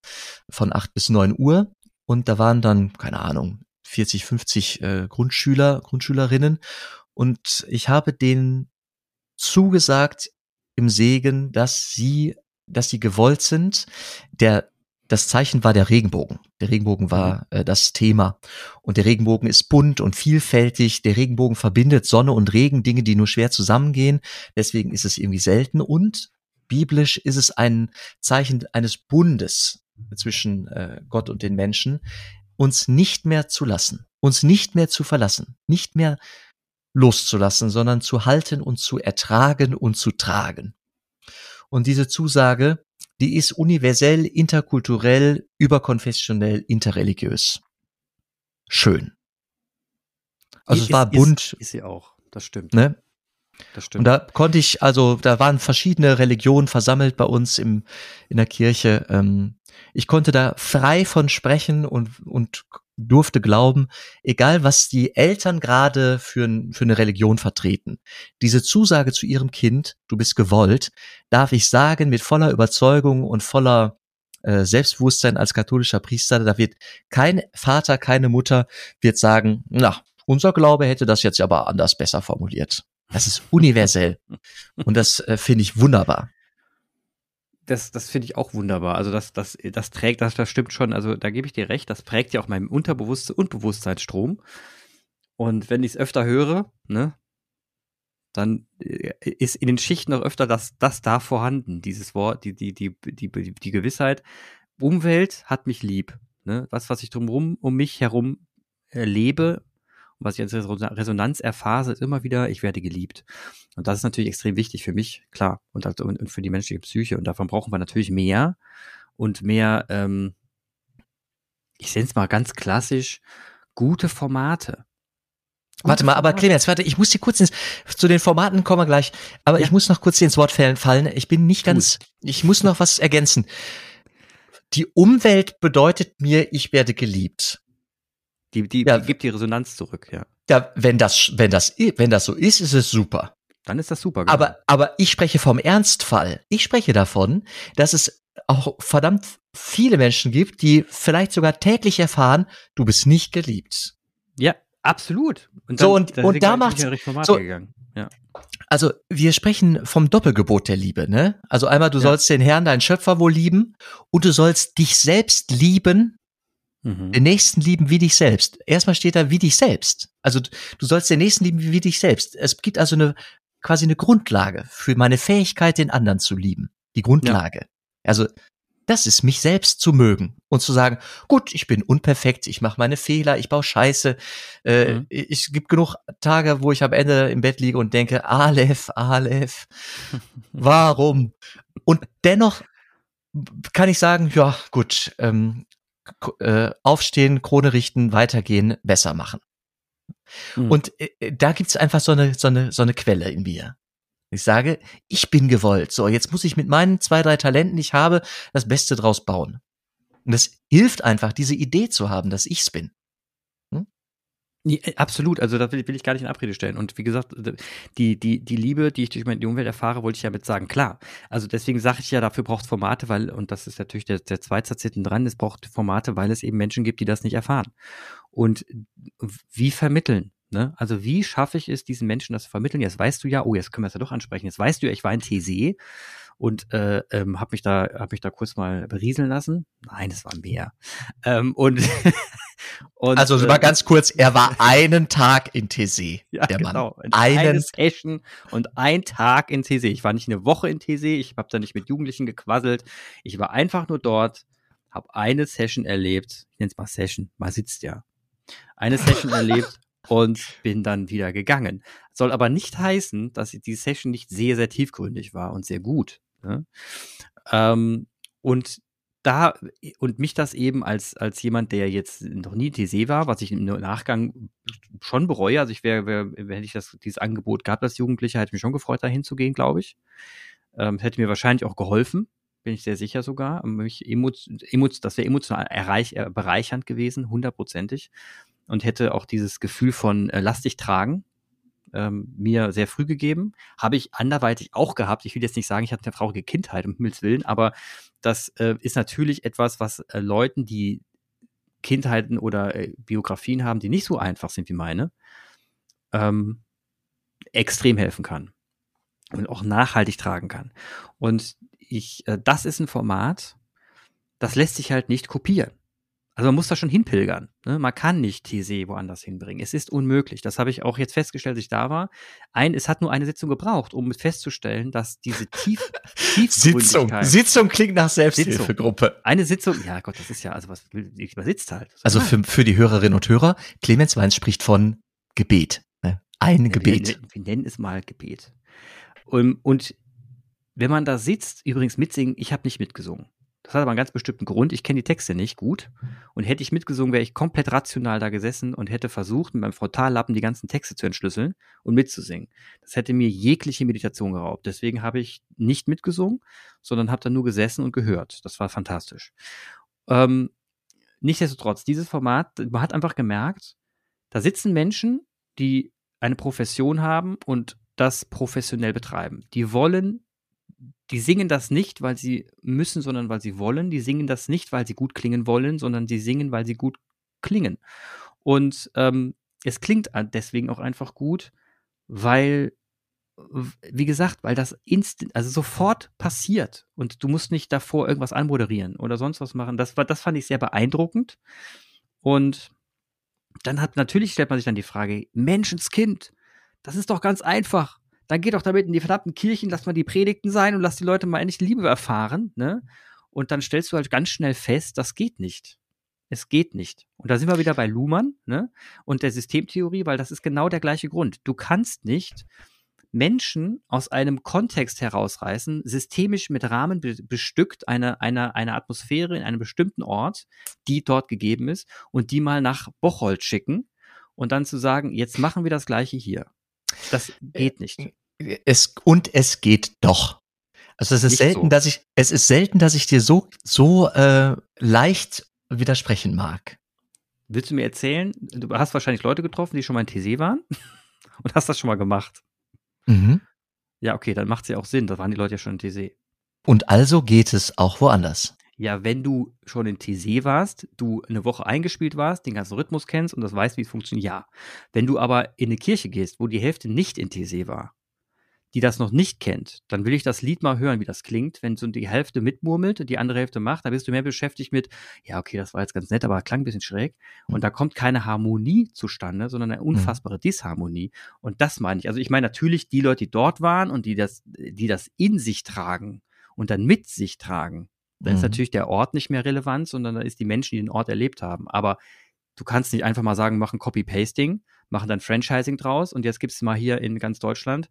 [SPEAKER 2] von acht bis neun Uhr. Und da waren dann, keine Ahnung, 40, 50 äh, Grundschüler, Grundschülerinnen. Und ich habe denen zugesagt im Segen, dass sie, dass sie gewollt sind. Der das Zeichen war der Regenbogen. Der Regenbogen war mhm. äh, das Thema. Und der Regenbogen ist bunt und vielfältig. Der Regenbogen verbindet Sonne und Regen, Dinge, die nur schwer zusammengehen. Deswegen ist es irgendwie selten. Und biblisch ist es ein Zeichen eines Bundes zwischen äh, Gott und den Menschen, uns nicht mehr zu lassen, uns nicht mehr zu verlassen, nicht mehr loszulassen, sondern zu halten und zu ertragen und zu tragen. Und diese Zusage die ist universell, interkulturell, überkonfessionell, interreligiös. Schön. Also ist, es war bunt.
[SPEAKER 1] Ist, ist sie auch, das stimmt.
[SPEAKER 2] Ne? Das stimmt. Und da konnte ich, also da waren verschiedene Religionen versammelt bei uns im, in der Kirche. Ähm, ich konnte da frei von sprechen und, und durfte glauben, egal was die Eltern gerade für, für eine Religion vertreten, diese Zusage zu ihrem Kind, du bist gewollt, darf ich sagen mit voller Überzeugung und voller äh, Selbstbewusstsein als katholischer Priester, da wird kein Vater, keine Mutter wird sagen, na, unser Glaube hätte das jetzt aber anders besser formuliert. Das ist universell. Und das äh, finde ich wunderbar
[SPEAKER 1] das, das finde ich auch wunderbar. Also das, das, das trägt, das, das stimmt schon. Also da gebe ich dir recht. Das prägt ja auch meinen Unterbewusstsein und Bewusstseinsstrom. Und wenn ich es öfter höre, ne, dann äh, ist in den Schichten auch öfter das, das da vorhanden, dieses Wort, die, die, die, die, die, die Gewissheit. Umwelt hat mich lieb. Ne? Was, was ich drumherum um mich herum erlebe, und was ich als Resonanz erfahre, ist immer wieder, ich werde geliebt. Und das ist natürlich extrem wichtig für mich, klar, und, und für die menschliche Psyche. Und davon brauchen wir natürlich mehr und mehr, ähm, ich nenne es mal ganz klassisch, gute Formate.
[SPEAKER 2] Gute warte mal, aber Clemens, warte, ich muss dir kurz ins, zu den Formaten kommen wir gleich, aber ja. ich muss noch kurz ins Wort fallen. Ich bin nicht ganz, Gut. ich muss noch was ergänzen. Die Umwelt bedeutet mir, ich werde geliebt.
[SPEAKER 1] Die, die, ja. die gibt die Resonanz zurück, ja.
[SPEAKER 2] Ja, wenn das, wenn das, wenn das so ist, ist es super.
[SPEAKER 1] Dann ist das super.
[SPEAKER 2] Genau. Aber, aber ich spreche vom Ernstfall. Ich spreche davon, dass es auch verdammt viele Menschen gibt, die vielleicht sogar täglich erfahren, du bist nicht geliebt.
[SPEAKER 1] Ja, absolut.
[SPEAKER 2] Und dann, so und, und da macht so, ja. Also wir sprechen vom Doppelgebot der Liebe, ne? Also einmal du ja. sollst den Herrn, deinen Schöpfer wohl lieben und du sollst dich selbst lieben Mhm. Den Nächsten lieben wie dich selbst. Erstmal steht da wie dich selbst. Also du sollst den Nächsten lieben wie dich selbst. Es gibt also eine quasi eine Grundlage für meine Fähigkeit, den anderen zu lieben. Die Grundlage. Ja. Also das ist mich selbst zu mögen und zu sagen, gut, ich bin unperfekt, ich mache meine Fehler, ich baue Scheiße. Äh, mhm. Ich gibt genug Tage, wo ich am Ende im Bett liege und denke, Aleph, Aleph, warum? Und dennoch kann ich sagen, ja, gut, ähm, äh, aufstehen, Krone richten, weitergehen, besser machen. Mhm. Und äh, äh, da gibt's einfach so eine, so, eine, so eine Quelle in mir. Ich sage, ich bin gewollt. So, jetzt muss ich mit meinen zwei, drei Talenten, die ich habe, das Beste draus bauen. Und das hilft einfach, diese Idee zu haben, dass ich's bin.
[SPEAKER 1] Ja, äh, absolut, also da will, will, ich gar nicht in Abrede stellen. Und wie gesagt, die, die, die Liebe, die ich durch meine Umwelt erfahre, wollte ich damit sagen. Klar, also deswegen sage ich ja, dafür braucht Formate, weil, und das ist natürlich der, der zweite Satz hinten dran, es braucht Formate, weil es eben Menschen gibt, die das nicht erfahren. Und wie vermitteln? Ne? Also wie schaffe ich es, diesen Menschen das zu vermitteln? Jetzt weißt du ja, oh, jetzt können wir es ja doch ansprechen. Jetzt weißt du ja, ich war in TC und äh, ähm, habe mich da hab mich da kurz mal berieseln lassen. Nein, es war mehr. Ähm, und,
[SPEAKER 2] und also äh, mal ganz kurz, er war einen Tag in TC,
[SPEAKER 1] ja, der genau. Mann. Einen eine Session und ein Tag in TC. Ich war nicht eine Woche in TC, ich habe da nicht mit Jugendlichen gequasselt. Ich war einfach nur dort, habe eine Session erlebt. Ich nenne es mal Session, mal sitzt ja. Eine Session erlebt und bin dann wieder gegangen. Soll aber nicht heißen, dass die Session nicht sehr, sehr tiefgründig war und sehr gut. Ne? Ähm, und da und mich das eben als, als jemand, der jetzt noch nie TC war, was ich im Nachgang schon bereue. Also ich wäre, wär, hätte ich das, dieses Angebot gehabt als Jugendlicher, hätte mich schon gefreut, da hinzugehen, glaube ich. Ähm, hätte mir wahrscheinlich auch geholfen, bin ich sehr sicher sogar. Mich emo, emo, das wäre emotional erreich, äh, bereichernd gewesen, hundertprozentig. Und hätte auch dieses Gefühl von äh, lass dich tragen, ähm, mir sehr früh gegeben. Habe ich anderweitig auch gehabt. Ich will jetzt nicht sagen, ich hatte eine traurige Kindheit, um Himmels Willen, aber das äh, ist natürlich etwas, was äh, Leuten, die Kindheiten oder äh, Biografien haben, die nicht so einfach sind wie meine, ähm, extrem helfen kann und auch nachhaltig tragen kann. Und ich, äh, das ist ein Format, das lässt sich halt nicht kopieren. Also man muss da schon hinpilgern. Ne? Man kann nicht TC woanders hinbringen. Es ist unmöglich. Das habe ich auch jetzt festgestellt, als ich da war. Ein, es hat nur eine Sitzung gebraucht, um festzustellen, dass diese tief,
[SPEAKER 2] Sitzung. Sitzung klingt nach Selbsthilfegruppe.
[SPEAKER 1] Sitzung. Eine Sitzung, ja Gott, das ist ja, also was übersitzt halt.
[SPEAKER 2] Also für, für die Hörerinnen und Hörer, Clemens Weins spricht von Gebet. Ne? Ein ja, Gebet.
[SPEAKER 1] Wir, wir, nennen es mal Gebet. Und, und wenn man da sitzt, übrigens mitsingen, ich habe nicht mitgesungen. Das hat aber einen ganz bestimmten Grund. Ich kenne die Texte nicht gut. Und hätte ich mitgesungen, wäre ich komplett rational da gesessen und hätte versucht, mit meinem Frontallappen die ganzen Texte zu entschlüsseln und mitzusingen. Das hätte mir jegliche Meditation geraubt. Deswegen habe ich nicht mitgesungen, sondern habe dann nur gesessen und gehört. Das war fantastisch. Ähm, nichtsdestotrotz, dieses Format, man hat einfach gemerkt, da sitzen Menschen, die eine Profession haben und das professionell betreiben. Die wollen die singen das nicht, weil sie müssen, sondern weil sie wollen. Die singen das nicht, weil sie gut klingen wollen, sondern sie singen, weil sie gut klingen. Und ähm, es klingt deswegen auch einfach gut, weil, wie gesagt, weil das instant, also sofort passiert und du musst nicht davor irgendwas anmoderieren oder sonst was machen. Das war, das fand ich sehr beeindruckend. Und dann hat natürlich stellt man sich dann die Frage, Menschenskind, das ist doch ganz einfach dann geht doch damit in die verdammten Kirchen, lass mal die Predigten sein und lass die Leute mal endlich Liebe erfahren, ne? Und dann stellst du halt ganz schnell fest, das geht nicht. Es geht nicht. Und da sind wir wieder bei Luhmann, ne? Und der Systemtheorie, weil das ist genau der gleiche Grund. Du kannst nicht Menschen aus einem Kontext herausreißen, systemisch mit Rahmen bestückt, eine, eine, eine Atmosphäre in einem bestimmten Ort, die dort gegeben ist, und die mal nach Bocholt schicken und dann zu sagen, jetzt machen wir das Gleiche hier. Das geht nicht.
[SPEAKER 2] Es, und es geht doch. Also es ist nicht selten, so. dass ich, es ist selten, dass ich dir so, so äh, leicht widersprechen mag.
[SPEAKER 1] Willst du mir erzählen, du hast wahrscheinlich Leute getroffen, die schon mal in TC waren und hast das schon mal gemacht. Mhm. Ja, okay, dann macht es ja auch Sinn, da waren die Leute ja schon in TC.
[SPEAKER 2] Und also geht es auch woanders.
[SPEAKER 1] Ja, wenn du schon in TC warst, du eine Woche eingespielt warst, den ganzen Rhythmus kennst und das weißt, wie es funktioniert, ja. Wenn du aber in eine Kirche gehst, wo die Hälfte nicht in TC war, die das noch nicht kennt, dann will ich das Lied mal hören, wie das klingt. Wenn so die Hälfte mitmurmelt und die andere Hälfte macht, dann bist du mehr beschäftigt mit, ja, okay, das war jetzt ganz nett, aber klang ein bisschen schräg. Und da kommt keine Harmonie zustande, sondern eine mhm. unfassbare Disharmonie. Und das meine ich. Also ich meine natürlich die Leute, die dort waren und die das, die das in sich tragen und dann mit sich tragen, da mhm. ist natürlich der Ort nicht mehr relevant, sondern da ist die Menschen, die den Ort erlebt haben. Aber du kannst nicht einfach mal sagen, machen Copy-Pasting, machen dann Franchising draus und jetzt gibt es mal hier in ganz Deutschland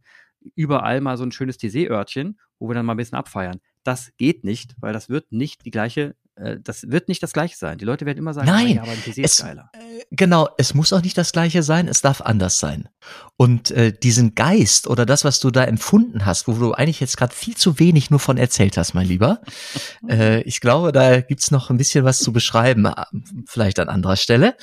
[SPEAKER 1] überall mal so ein schönes TC-Örtchen, wo wir dann mal ein bisschen abfeiern. Das geht nicht, weil das wird nicht die gleiche das wird nicht das gleiche sein. Die Leute werden immer sagen,
[SPEAKER 2] Nein, ja, aber ein PC ist geiler. Äh, genau, es muss auch nicht das gleiche sein, es darf anders sein. Und äh, diesen Geist oder das, was du da empfunden hast, wo du eigentlich jetzt gerade viel zu wenig nur von erzählt hast, mein Lieber, äh, ich glaube, da gibt's noch ein bisschen was zu beschreiben, äh, vielleicht an anderer Stelle.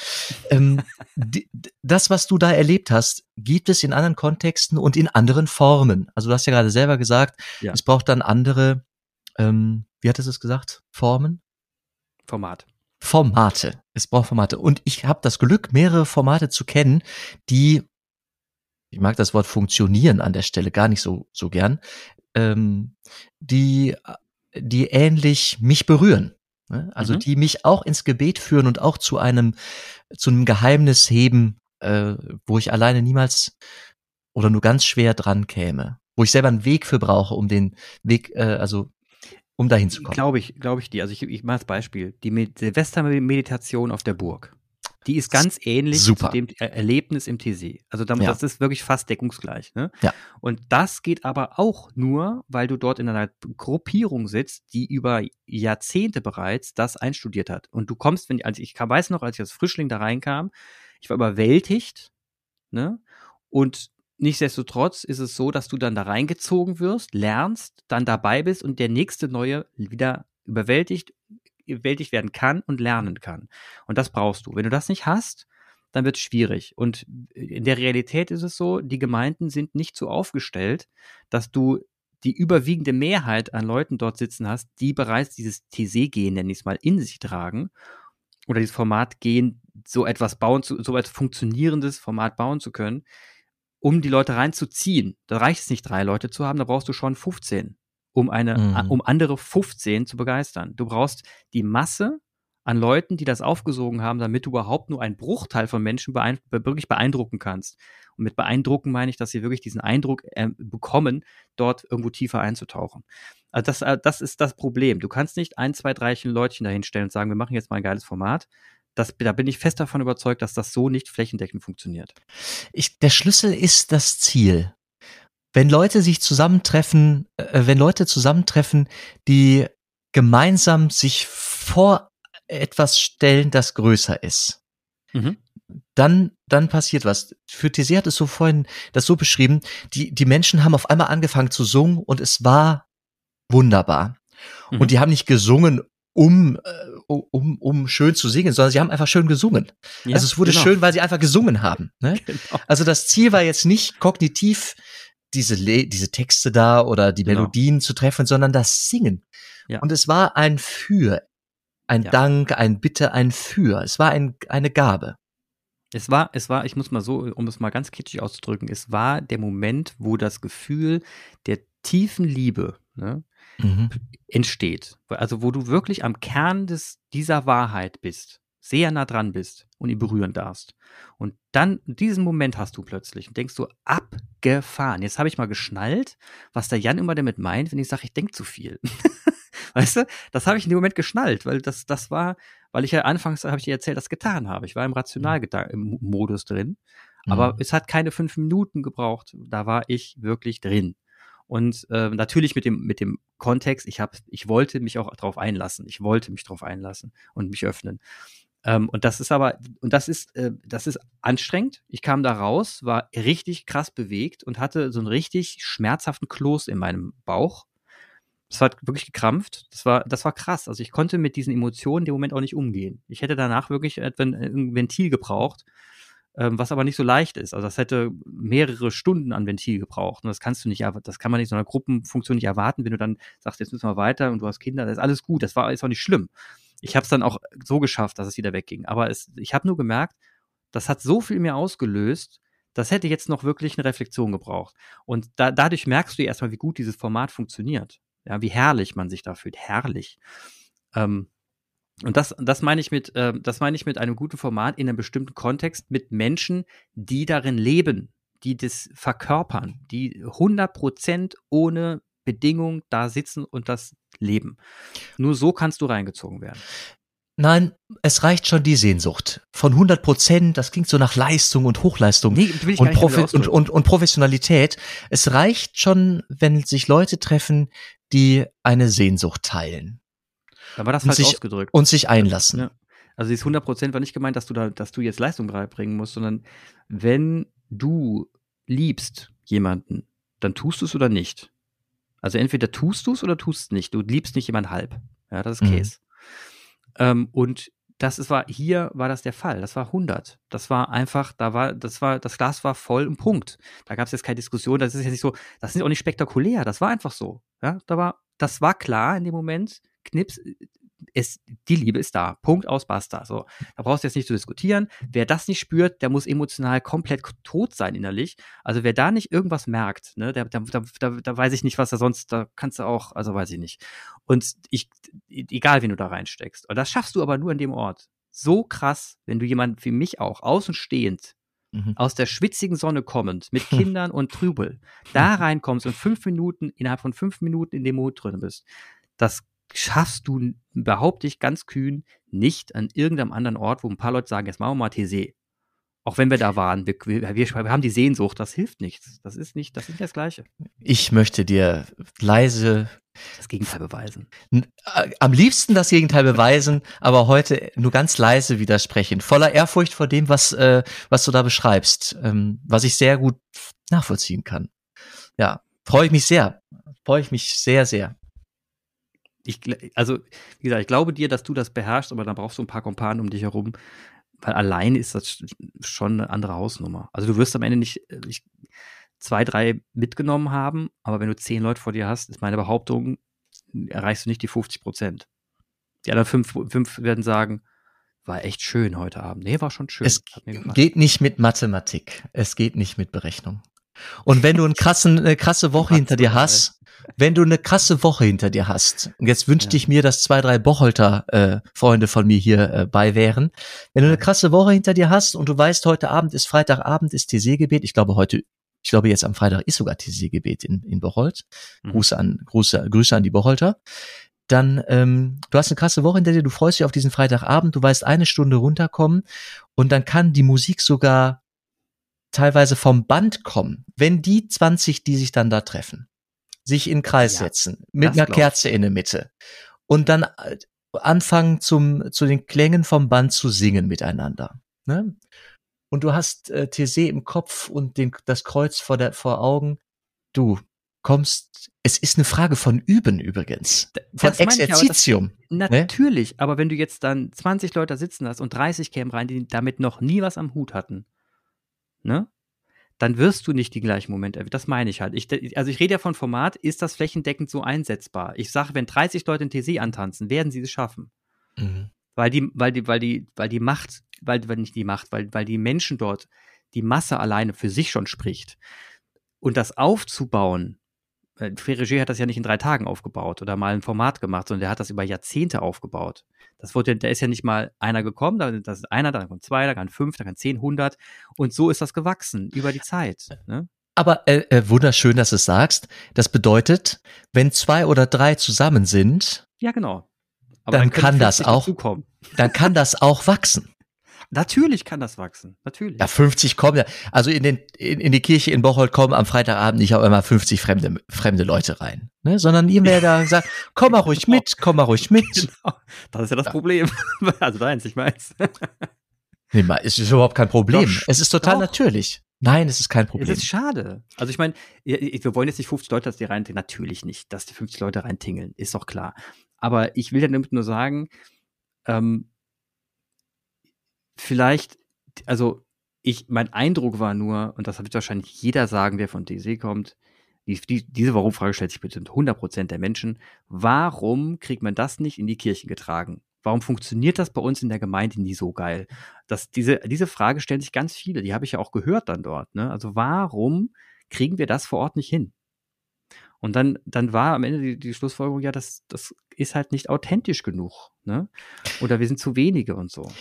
[SPEAKER 2] Ähm, die, das, was du da erlebt hast, gibt es in anderen Kontexten und in anderen Formen. Also du hast ja gerade selber gesagt, ja. es braucht dann andere ähm, wie hat es gesagt? Formen?
[SPEAKER 1] Format.
[SPEAKER 2] Formate. Es braucht Formate. Und ich habe das Glück, mehrere Formate zu kennen, die, ich mag das Wort funktionieren an der Stelle gar nicht so, so gern, ähm, die, die ähnlich mich berühren. Ne? Also mhm. die mich auch ins Gebet führen und auch zu einem, zu einem Geheimnis heben, äh, wo ich alleine niemals oder nur ganz schwer dran käme. Wo ich selber einen Weg für brauche, um den Weg, äh, also um dahin zu kommen.
[SPEAKER 1] Glaube ich, glaube ich dir. Also ich, ich mache das Beispiel. Die Silvestermeditation auf der Burg. Die ist ganz ähnlich
[SPEAKER 2] Super.
[SPEAKER 1] zu dem Erlebnis im TC. Also damit,
[SPEAKER 2] Ja.
[SPEAKER 1] das ist wirklich fast deckungsgleich. Ne?
[SPEAKER 2] Ja.
[SPEAKER 1] Und das geht aber auch nur, weil du dort in einer Gruppierung sitzt, die über Jahrzehnte bereits das einstudiert hat. Und du kommst, wenn also ich weiß noch, als ich als Frischling da reinkam, ich war überwältigt, ne? Und nichtsdestotrotz ist es so, dass du dann da reingezogen wirst, lernst, dann dabei bist und der nächste neue wieder überwältigt, überwältigt werden kann und lernen kann. Und das brauchst du. Wenn du das nicht hast, dann wird es schwierig. Und in der Realität ist es so, die Gemeinden sind nicht so aufgestellt, dass du die überwiegende Mehrheit an Leuten dort sitzen hast, die bereits dieses TC-Gen, nenne ich es mal, in sich tragen oder dieses Format gehen, so etwas bauen zu, so etwas funktionierendes Format bauen zu können, um die Leute reinzuziehen. Da reicht es nicht, drei Leute zu haben, da brauchst du schon 15, um eine,
[SPEAKER 2] Mhm.
[SPEAKER 1] um andere 15 zu begeistern. Du brauchst die Masse an Leuten, die das aufgesogen haben, damit du überhaupt nur einen Bruchteil von Menschen beein wirklich beeindrucken kannst. Und mit beeindrucken meine ich, dass sie wirklich diesen Eindruck äh, bekommen, dort irgendwo tiefer einzutauchen. Also das, äh, das ist das Problem. Du kannst nicht ein, zwei, drei Leutchen dahinstellen und sagen, wir machen jetzt mal ein geiles Format. Das, da bin ich fest davon überzeugt, dass das so nicht flächendeckend funktioniert.
[SPEAKER 2] Ich, der Schlüssel ist das Ziel. Wenn Leute sich zusammentreffen, äh, wenn Leute zusammentreffen, die gemeinsam sich vor etwas stellen, das größer ist,
[SPEAKER 1] Mhm.
[SPEAKER 2] dann, dann passiert was. Für TC hat es so vorhin das so beschrieben, die, die Menschen haben auf einmal angefangen zu singen und es war wunderbar.
[SPEAKER 1] Mhm.
[SPEAKER 2] Und die haben nicht gesungen, um, äh, um, um schön zu singen, sondern sie haben einfach schön gesungen.
[SPEAKER 1] Ja,
[SPEAKER 2] also es wurde
[SPEAKER 1] genau.
[SPEAKER 2] schön, weil sie einfach gesungen haben. Ne?
[SPEAKER 1] Genau.
[SPEAKER 2] Also das Ziel war jetzt nicht kognitiv diese, Le diese Texte da oder die
[SPEAKER 1] Genau.
[SPEAKER 2] Melodien zu treffen, sondern das Singen.
[SPEAKER 1] Ja.
[SPEAKER 2] Und es war ein Für, ein
[SPEAKER 1] Ja.
[SPEAKER 2] Dank, ein Bitte, ein Für. Es war ein, eine Gabe.
[SPEAKER 1] Es war, es war, ich muss mal so, um es mal ganz kitschig auszudrücken, es war der Moment, wo das Gefühl der tiefen Liebe ne,
[SPEAKER 2] Mhm.
[SPEAKER 1] entsteht. Also wo du wirklich am Kern des, dieser Wahrheit bist, sehr nah dran bist und ihn berühren darfst. Und dann, diesen Moment hast du plötzlich und denkst du, abgefahren. Jetzt habe ich mal geschnallt, was der Jan immer damit meint, wenn ich sage, ich denke zu viel. weißt du, das habe ich in dem Moment geschnallt, weil das, das war, weil ich ja anfangs, habe ich dir erzählt, das getan habe. Ich war im Rationalmodus drin. Aber
[SPEAKER 2] Mhm.
[SPEAKER 1] es hat keine fünf Minuten gebraucht. Da war ich wirklich drin. Und äh, natürlich mit dem, mit dem Kontext, ich, hab, ich wollte mich auch darauf einlassen. Ich wollte mich darauf einlassen und mich öffnen. Ähm, und das ist aber, und das ist, äh, das ist anstrengend. Ich kam da raus, war richtig krass bewegt und hatte so einen richtig schmerzhaften Kloß in meinem Bauch. Das hat wirklich gekrampft. Das war, das war krass. Also ich konnte mit diesen Emotionen dem Moment auch nicht umgehen. Ich hätte danach wirklich etwa ein, ein Ventil gebraucht, ähm, was aber nicht so leicht ist. Also das hätte mehrere Stunden an Ventil gebraucht. Und das kannst du nicht, das kann man nicht in so einer Gruppenfunktion nicht erwarten, wenn du dann sagst, jetzt müssen wir weiter und du hast Kinder, das ist alles gut. Das war ist auch nicht schlimm. Ich habe es dann auch so geschafft, dass es wieder wegging. Aber es, ich habe nur gemerkt, das hat so viel mir ausgelöst, das hätte jetzt noch wirklich eine Reflexion gebraucht. Und da, dadurch merkst du erstmal, wie gut dieses Format funktioniert. Ja, wie herrlich man sich da fühlt. Herrlich. Ähm, und das, das meine ich mit, äh, das meine ich mit einem guten Format in einem bestimmten Kontext mit Menschen, die darin leben, die das verkörpern, die 100% ohne Bedingung da sitzen und das leben. Nur so kannst du reingezogen werden.
[SPEAKER 2] Nein, es reicht schon die Sehnsucht. Von 100 Prozent, das klingt so nach Leistung und Hochleistung
[SPEAKER 1] Nee,
[SPEAKER 2] und, Profi und, und, und Professionalität. Es reicht schon, wenn sich Leute treffen, die eine Sehnsucht teilen
[SPEAKER 1] Da war das falsch
[SPEAKER 2] sich-
[SPEAKER 1] ausgedrückt.
[SPEAKER 2] und sich einlassen.
[SPEAKER 1] Ja. Also dieses 100% war nicht gemeint, dass du da, dass du jetzt Leistung beibringen musst, sondern wenn du liebst jemanden, dann tust du es oder nicht. Also entweder tust du es oder tust es nicht. Du liebst nicht jemand halb. Ja, das ist
[SPEAKER 2] Mhm.
[SPEAKER 1] Käse. Ähm, und das ist, war, hier war das der Fall. Das war 100. Das war einfach, da war, das war, das Glas war voll im Punkt. Da gab es jetzt keine Diskussion. Das ist jetzt nicht so, das ist auch nicht spektakulär. Das war einfach so. Ja, da war, das war klar in dem Moment. Knips, es, die Liebe ist da. Punkt aus, basta. So, da brauchst du jetzt nicht zu diskutieren. Wer das nicht spürt, der muss emotional komplett tot sein innerlich. Also wer da nicht irgendwas merkt, ne, der, da, da, da weiß ich nicht, was er sonst, da kannst du auch, also weiß ich nicht. Und ich, egal, wen du da reinsteckst. Und das schaffst du aber nur an dem Ort. So krass, wenn du jemand wie mich auch, außenstehend,
[SPEAKER 2] Mhm.
[SPEAKER 1] aus der schwitzigen Sonne kommend, mit Kindern und Trübel, da reinkommst und fünf Minuten, innerhalb von fünf Minuten in dem Mut drin bist, das, schaffst du, behaupte ich ganz kühn, nicht an irgendeinem anderen Ort, wo ein paar Leute sagen, jetzt machen wir mal TC. Auch wenn wir da waren, wir, wir, wir, haben die Sehnsucht, das hilft nichts. Das ist nicht, das ist nicht das Gleiche.
[SPEAKER 2] Ich möchte dir leise
[SPEAKER 1] das Gegenteil beweisen.
[SPEAKER 2] Äh, am liebsten das Gegenteil beweisen, aber heute nur ganz leise widersprechen. Voller Ehrfurcht vor dem, was, äh, was du da beschreibst, ähm, was ich sehr gut nachvollziehen kann. Ja, freue ich mich sehr. Freue ich mich sehr, sehr.
[SPEAKER 1] Ich, also, wie gesagt, ich glaube dir, dass du das beherrschst, aber dann brauchst du ein paar Kumpanen um dich herum, weil allein ist das schon eine andere Hausnummer. Also du wirst am Ende nicht, äh, ich, zwei, drei mitgenommen haben, aber wenn du zehn Leute vor dir hast, ist meine Behauptung, erreichst du nicht die 50 Prozent. Die anderen fünf, fünf werden sagen, war echt schön heute Abend. Nee, war schon schön.
[SPEAKER 2] Es geht nicht mit Mathematik. Es geht nicht mit Berechnung. Und wenn du einen krassen, eine krasse Woche hinter dir hast, wenn du eine krasse Woche hinter dir hast, und jetzt wünschte ja. ich mir, dass zwei, drei Bocholter äh, Freunde von mir hier äh, bei wären, wenn du eine krasse Woche hinter dir hast und du weißt, heute Abend ist Freitagabend, ist TC-Gebet, ich glaube heute ich glaube, jetzt am Freitag ist sogar TC-Gebet in, in Bocholt. Mhm. Gruße an, Grüße, Grüße an die Bocholter. Dann, ähm, du hast eine krasse Woche hinter dir, du freust dich auf diesen Freitagabend, du weißt eine Stunde runterkommen und dann kann die Musik sogar teilweise vom Band kommen, wenn die 20, die sich dann da treffen, sich in den Kreis ja, setzen, mit einer Kerze in der Mitte und dann äh, anfangen zum, zu den Klängen vom Band zu singen miteinander. Ne? und du hast äh, TC im Kopf und den, das Kreuz vor, der, vor Augen, du kommst, es ist eine Frage von Üben übrigens. Von Exerzitium.
[SPEAKER 1] Ich, aber das, ne? natürlich, aber wenn du jetzt dann 20 Leute sitzen hast und 30 kämen rein, die damit noch nie was am Hut hatten, ne? Dann wirst du nicht die gleichen Momente. Das meine ich halt. Ich, also ich rede ja von Format, ist das flächendeckend so einsetzbar? Ich sage, wenn 30 Leute in TC antanzen, werden sie es schaffen. Mhm. Weil die, weil die, weil die, weil die Macht weil, weil nicht die Macht, weil, weil die Menschen dort, die Masse alleine für sich schon spricht. Und das aufzubauen, äh, Ferriger hat das ja nicht in drei Tagen aufgebaut oder mal ein Format gemacht, sondern der hat das über Jahrzehnte aufgebaut. Das wurde, da ist ja nicht mal einer gekommen, da ist einer, dann kommt zwei, dann kann fünf, dann kann zehn, hundert. Und so ist das gewachsen über die Zeit. Ne?
[SPEAKER 2] Aber äh, äh, wunderschön, dass du es sagst. Das bedeutet, wenn zwei oder drei zusammen sind,
[SPEAKER 1] ja genau,
[SPEAKER 2] dann, dann kann das auch, dann kann das auch wachsen.
[SPEAKER 1] Natürlich kann das wachsen, natürlich.
[SPEAKER 2] Ja, 50 kommen ja. Also in, den, in, in die Kirche in Bocholt kommen am Freitagabend nicht auch immer 50 fremde, fremde Leute rein. Ne? Sondern ihr wer da sagt, komm mal ruhig mit, komm mal ruhig mit. Genau.
[SPEAKER 1] Das ist ja das ja. Problem. Also deins, ich meins.
[SPEAKER 2] Nee, es ist überhaupt kein Problem. Doch, es ist total doch. natürlich. Nein, es ist kein Problem.
[SPEAKER 1] Es ist schade. Also ich meine, wir wollen jetzt nicht 50 Leute, dass die reintingeln. Natürlich nicht, dass die 50 Leute reintingeln. Ist doch klar. Aber ich will damit nur sagen, ähm, vielleicht, also ich, mein Eindruck war nur, und das wird wahrscheinlich jeder sagen, der von DC kommt, die, die, diese Warum-Frage stellt sich bestimmt 100% der Menschen. Warum kriegt man das nicht in die Kirchen getragen? Warum funktioniert das bei uns in der Gemeinde nie so geil? Das, diese, diese Frage stellen sich ganz viele, die habe ich ja auch gehört dann dort. Ne? Also warum kriegen wir das vor Ort nicht hin? Und dann, dann war am Ende die, die Schlussfolgerung, ja, das, das ist halt nicht authentisch genug. Ne? Oder wir sind zu wenige und so.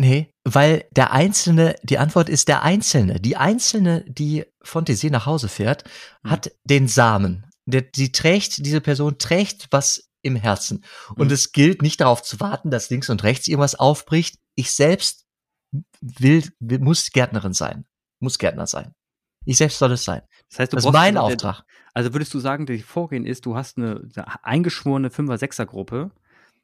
[SPEAKER 2] Nee, weil der Einzelne, die Antwort ist der Einzelne. Die Einzelne, die von TC nach Hause fährt, mhm. hat den Samen. Der, die trägt, diese Person trägt was im Herzen. Und mhm. es gilt nicht darauf zu warten, dass links und rechts irgendwas aufbricht. Ich selbst will, will muss Gärtnerin sein. Muss Gärtner sein. Ich selbst soll es sein.
[SPEAKER 1] Das heißt, du das ist mein Auftrag. Also würdest du sagen, das Vorgehen ist, du hast eine, eine eingeschworene Fünfer-Sechser-Gruppe,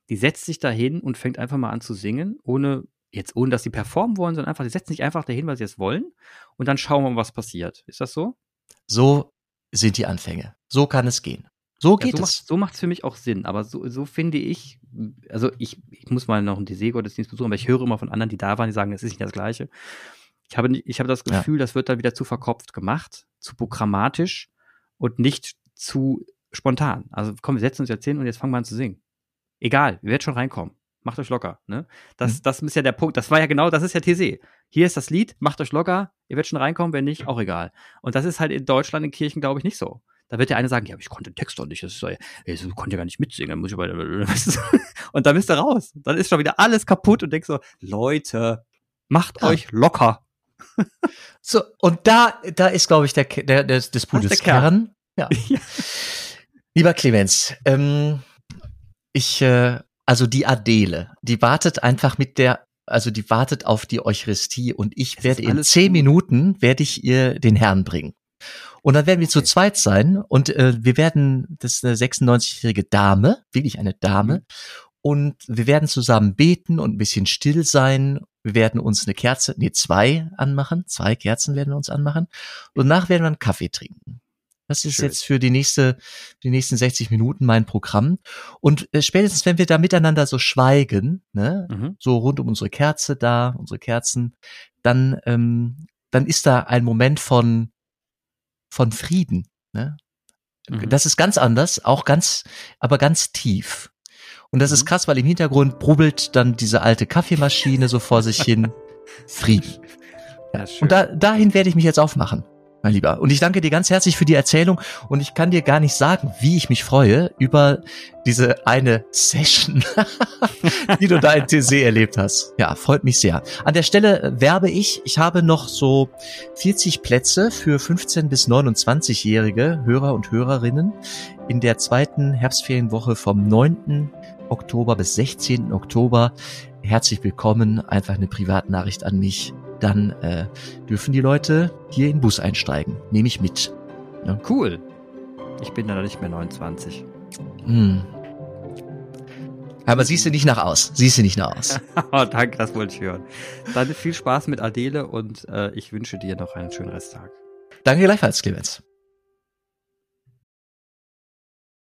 [SPEAKER 1] die setzt sich dahin und fängt einfach mal an zu singen, ohne jetzt ohne dass sie performen wollen, sondern einfach, sie setzen sich einfach dahin, weil sie es wollen und dann schauen wir mal, was passiert. Ist das so?
[SPEAKER 2] So sind die Anfänge. So kann es gehen. So geht
[SPEAKER 1] ja, so
[SPEAKER 2] es.
[SPEAKER 1] Macht, so macht es für mich auch Sinn. Aber so, so finde ich, also ich, ich muss mal noch einen DC-Gottesdienst besuchen, aber ich höre immer von anderen, die da waren, die sagen, es ist nicht das Gleiche. Ich habe, ich habe das Gefühl, ja. das wird dann wieder zu verkopft gemacht, zu programmatisch und nicht zu spontan. Also komm, wir setzen uns jetzt hin und jetzt fangen wir an zu singen. Egal, wir werden schon reinkommen macht euch locker. Ne? Das, mhm. das ist ja der Punkt. Das war ja genau, das ist ja TC. Hier ist das Lied, macht euch locker, ihr werdet schon reinkommen, wenn nicht, auch egal. Und das ist halt in Deutschland in Kirchen, glaube ich, nicht so. Da wird der eine sagen, ja, aber ich konnte den Text doch nicht, das ist doch, ich konnte ja gar nicht mitsingen, muss ich aber, und dann bist du raus. Dann ist schon wieder alles kaputt und denkst so, Leute, macht ja. euch locker.
[SPEAKER 2] so, und da, da ist, glaube ich, der, der, der des Pudels Kern. Ja. ja. Lieber Clemens, ähm, ich, äh, also die Adele, die wartet einfach mit der, also die wartet auf die Eucharistie und ich
[SPEAKER 1] Es
[SPEAKER 2] werde in zehn
[SPEAKER 1] gut.
[SPEAKER 2] Minuten werde ich ihr den Herrn bringen. Und dann werden wir zu
[SPEAKER 1] Okay.
[SPEAKER 2] zweit sein und äh, wir werden, das ist eine 96-jährige Dame, wirklich eine Dame,
[SPEAKER 1] Mhm.
[SPEAKER 2] und wir werden zusammen beten und ein bisschen still sein. Wir werden uns eine Kerze, nee, zwei anmachen, zwei Kerzen werden wir uns anmachen. Und danach werden wir einen Kaffee trinken. Das ist
[SPEAKER 1] Schön.
[SPEAKER 2] jetzt für die nächste, die nächsten 60 Minuten mein Programm. Und äh, spätestens, wenn wir da miteinander so schweigen, ne,
[SPEAKER 1] Mhm.
[SPEAKER 2] so rund um unsere Kerze da, unsere Kerzen, dann, ähm, dann ist da ein Moment von, von Frieden. Ne?
[SPEAKER 1] Mhm.
[SPEAKER 2] Das ist ganz anders, auch ganz, aber ganz tief. Und das ist
[SPEAKER 1] Mhm.
[SPEAKER 2] krass, weil im Hintergrund brubbelt dann diese alte Kaffeemaschine so vor sich hin. Frieden.
[SPEAKER 1] Ja.
[SPEAKER 2] Und da, dahin werde ich mich jetzt aufmachen, mein Lieber. Und ich danke dir ganz herzlich für die Erzählung. Und ich kann dir gar nicht sagen, wie ich mich freue über diese eine Session, die du da in TC erlebt hast. Ja, freut mich sehr. An der Stelle äh, werbe ich, ich habe noch so 40 Plätze für 15 bis 29-jährige Hörer und Hörerinnen in der zweiten Herbstferienwoche vom 9. Oktober bis 16. Oktober. Herzlich willkommen. Einfach eine Privatnachricht an mich. Dann äh, dürfen die Leute hier in den Bus einsteigen. Nehme ich mit.
[SPEAKER 1] Cool. Ich bin da nicht mehr 29.
[SPEAKER 2] Hm. Aber siehst du nicht nach aus. Siehst du nicht nach aus.
[SPEAKER 1] oh, danke, das wollte ich hören. Dann viel Spaß mit Adele und äh, ich wünsche dir noch einen schönen Resttag.
[SPEAKER 2] Danke gleichfalls, Clemens.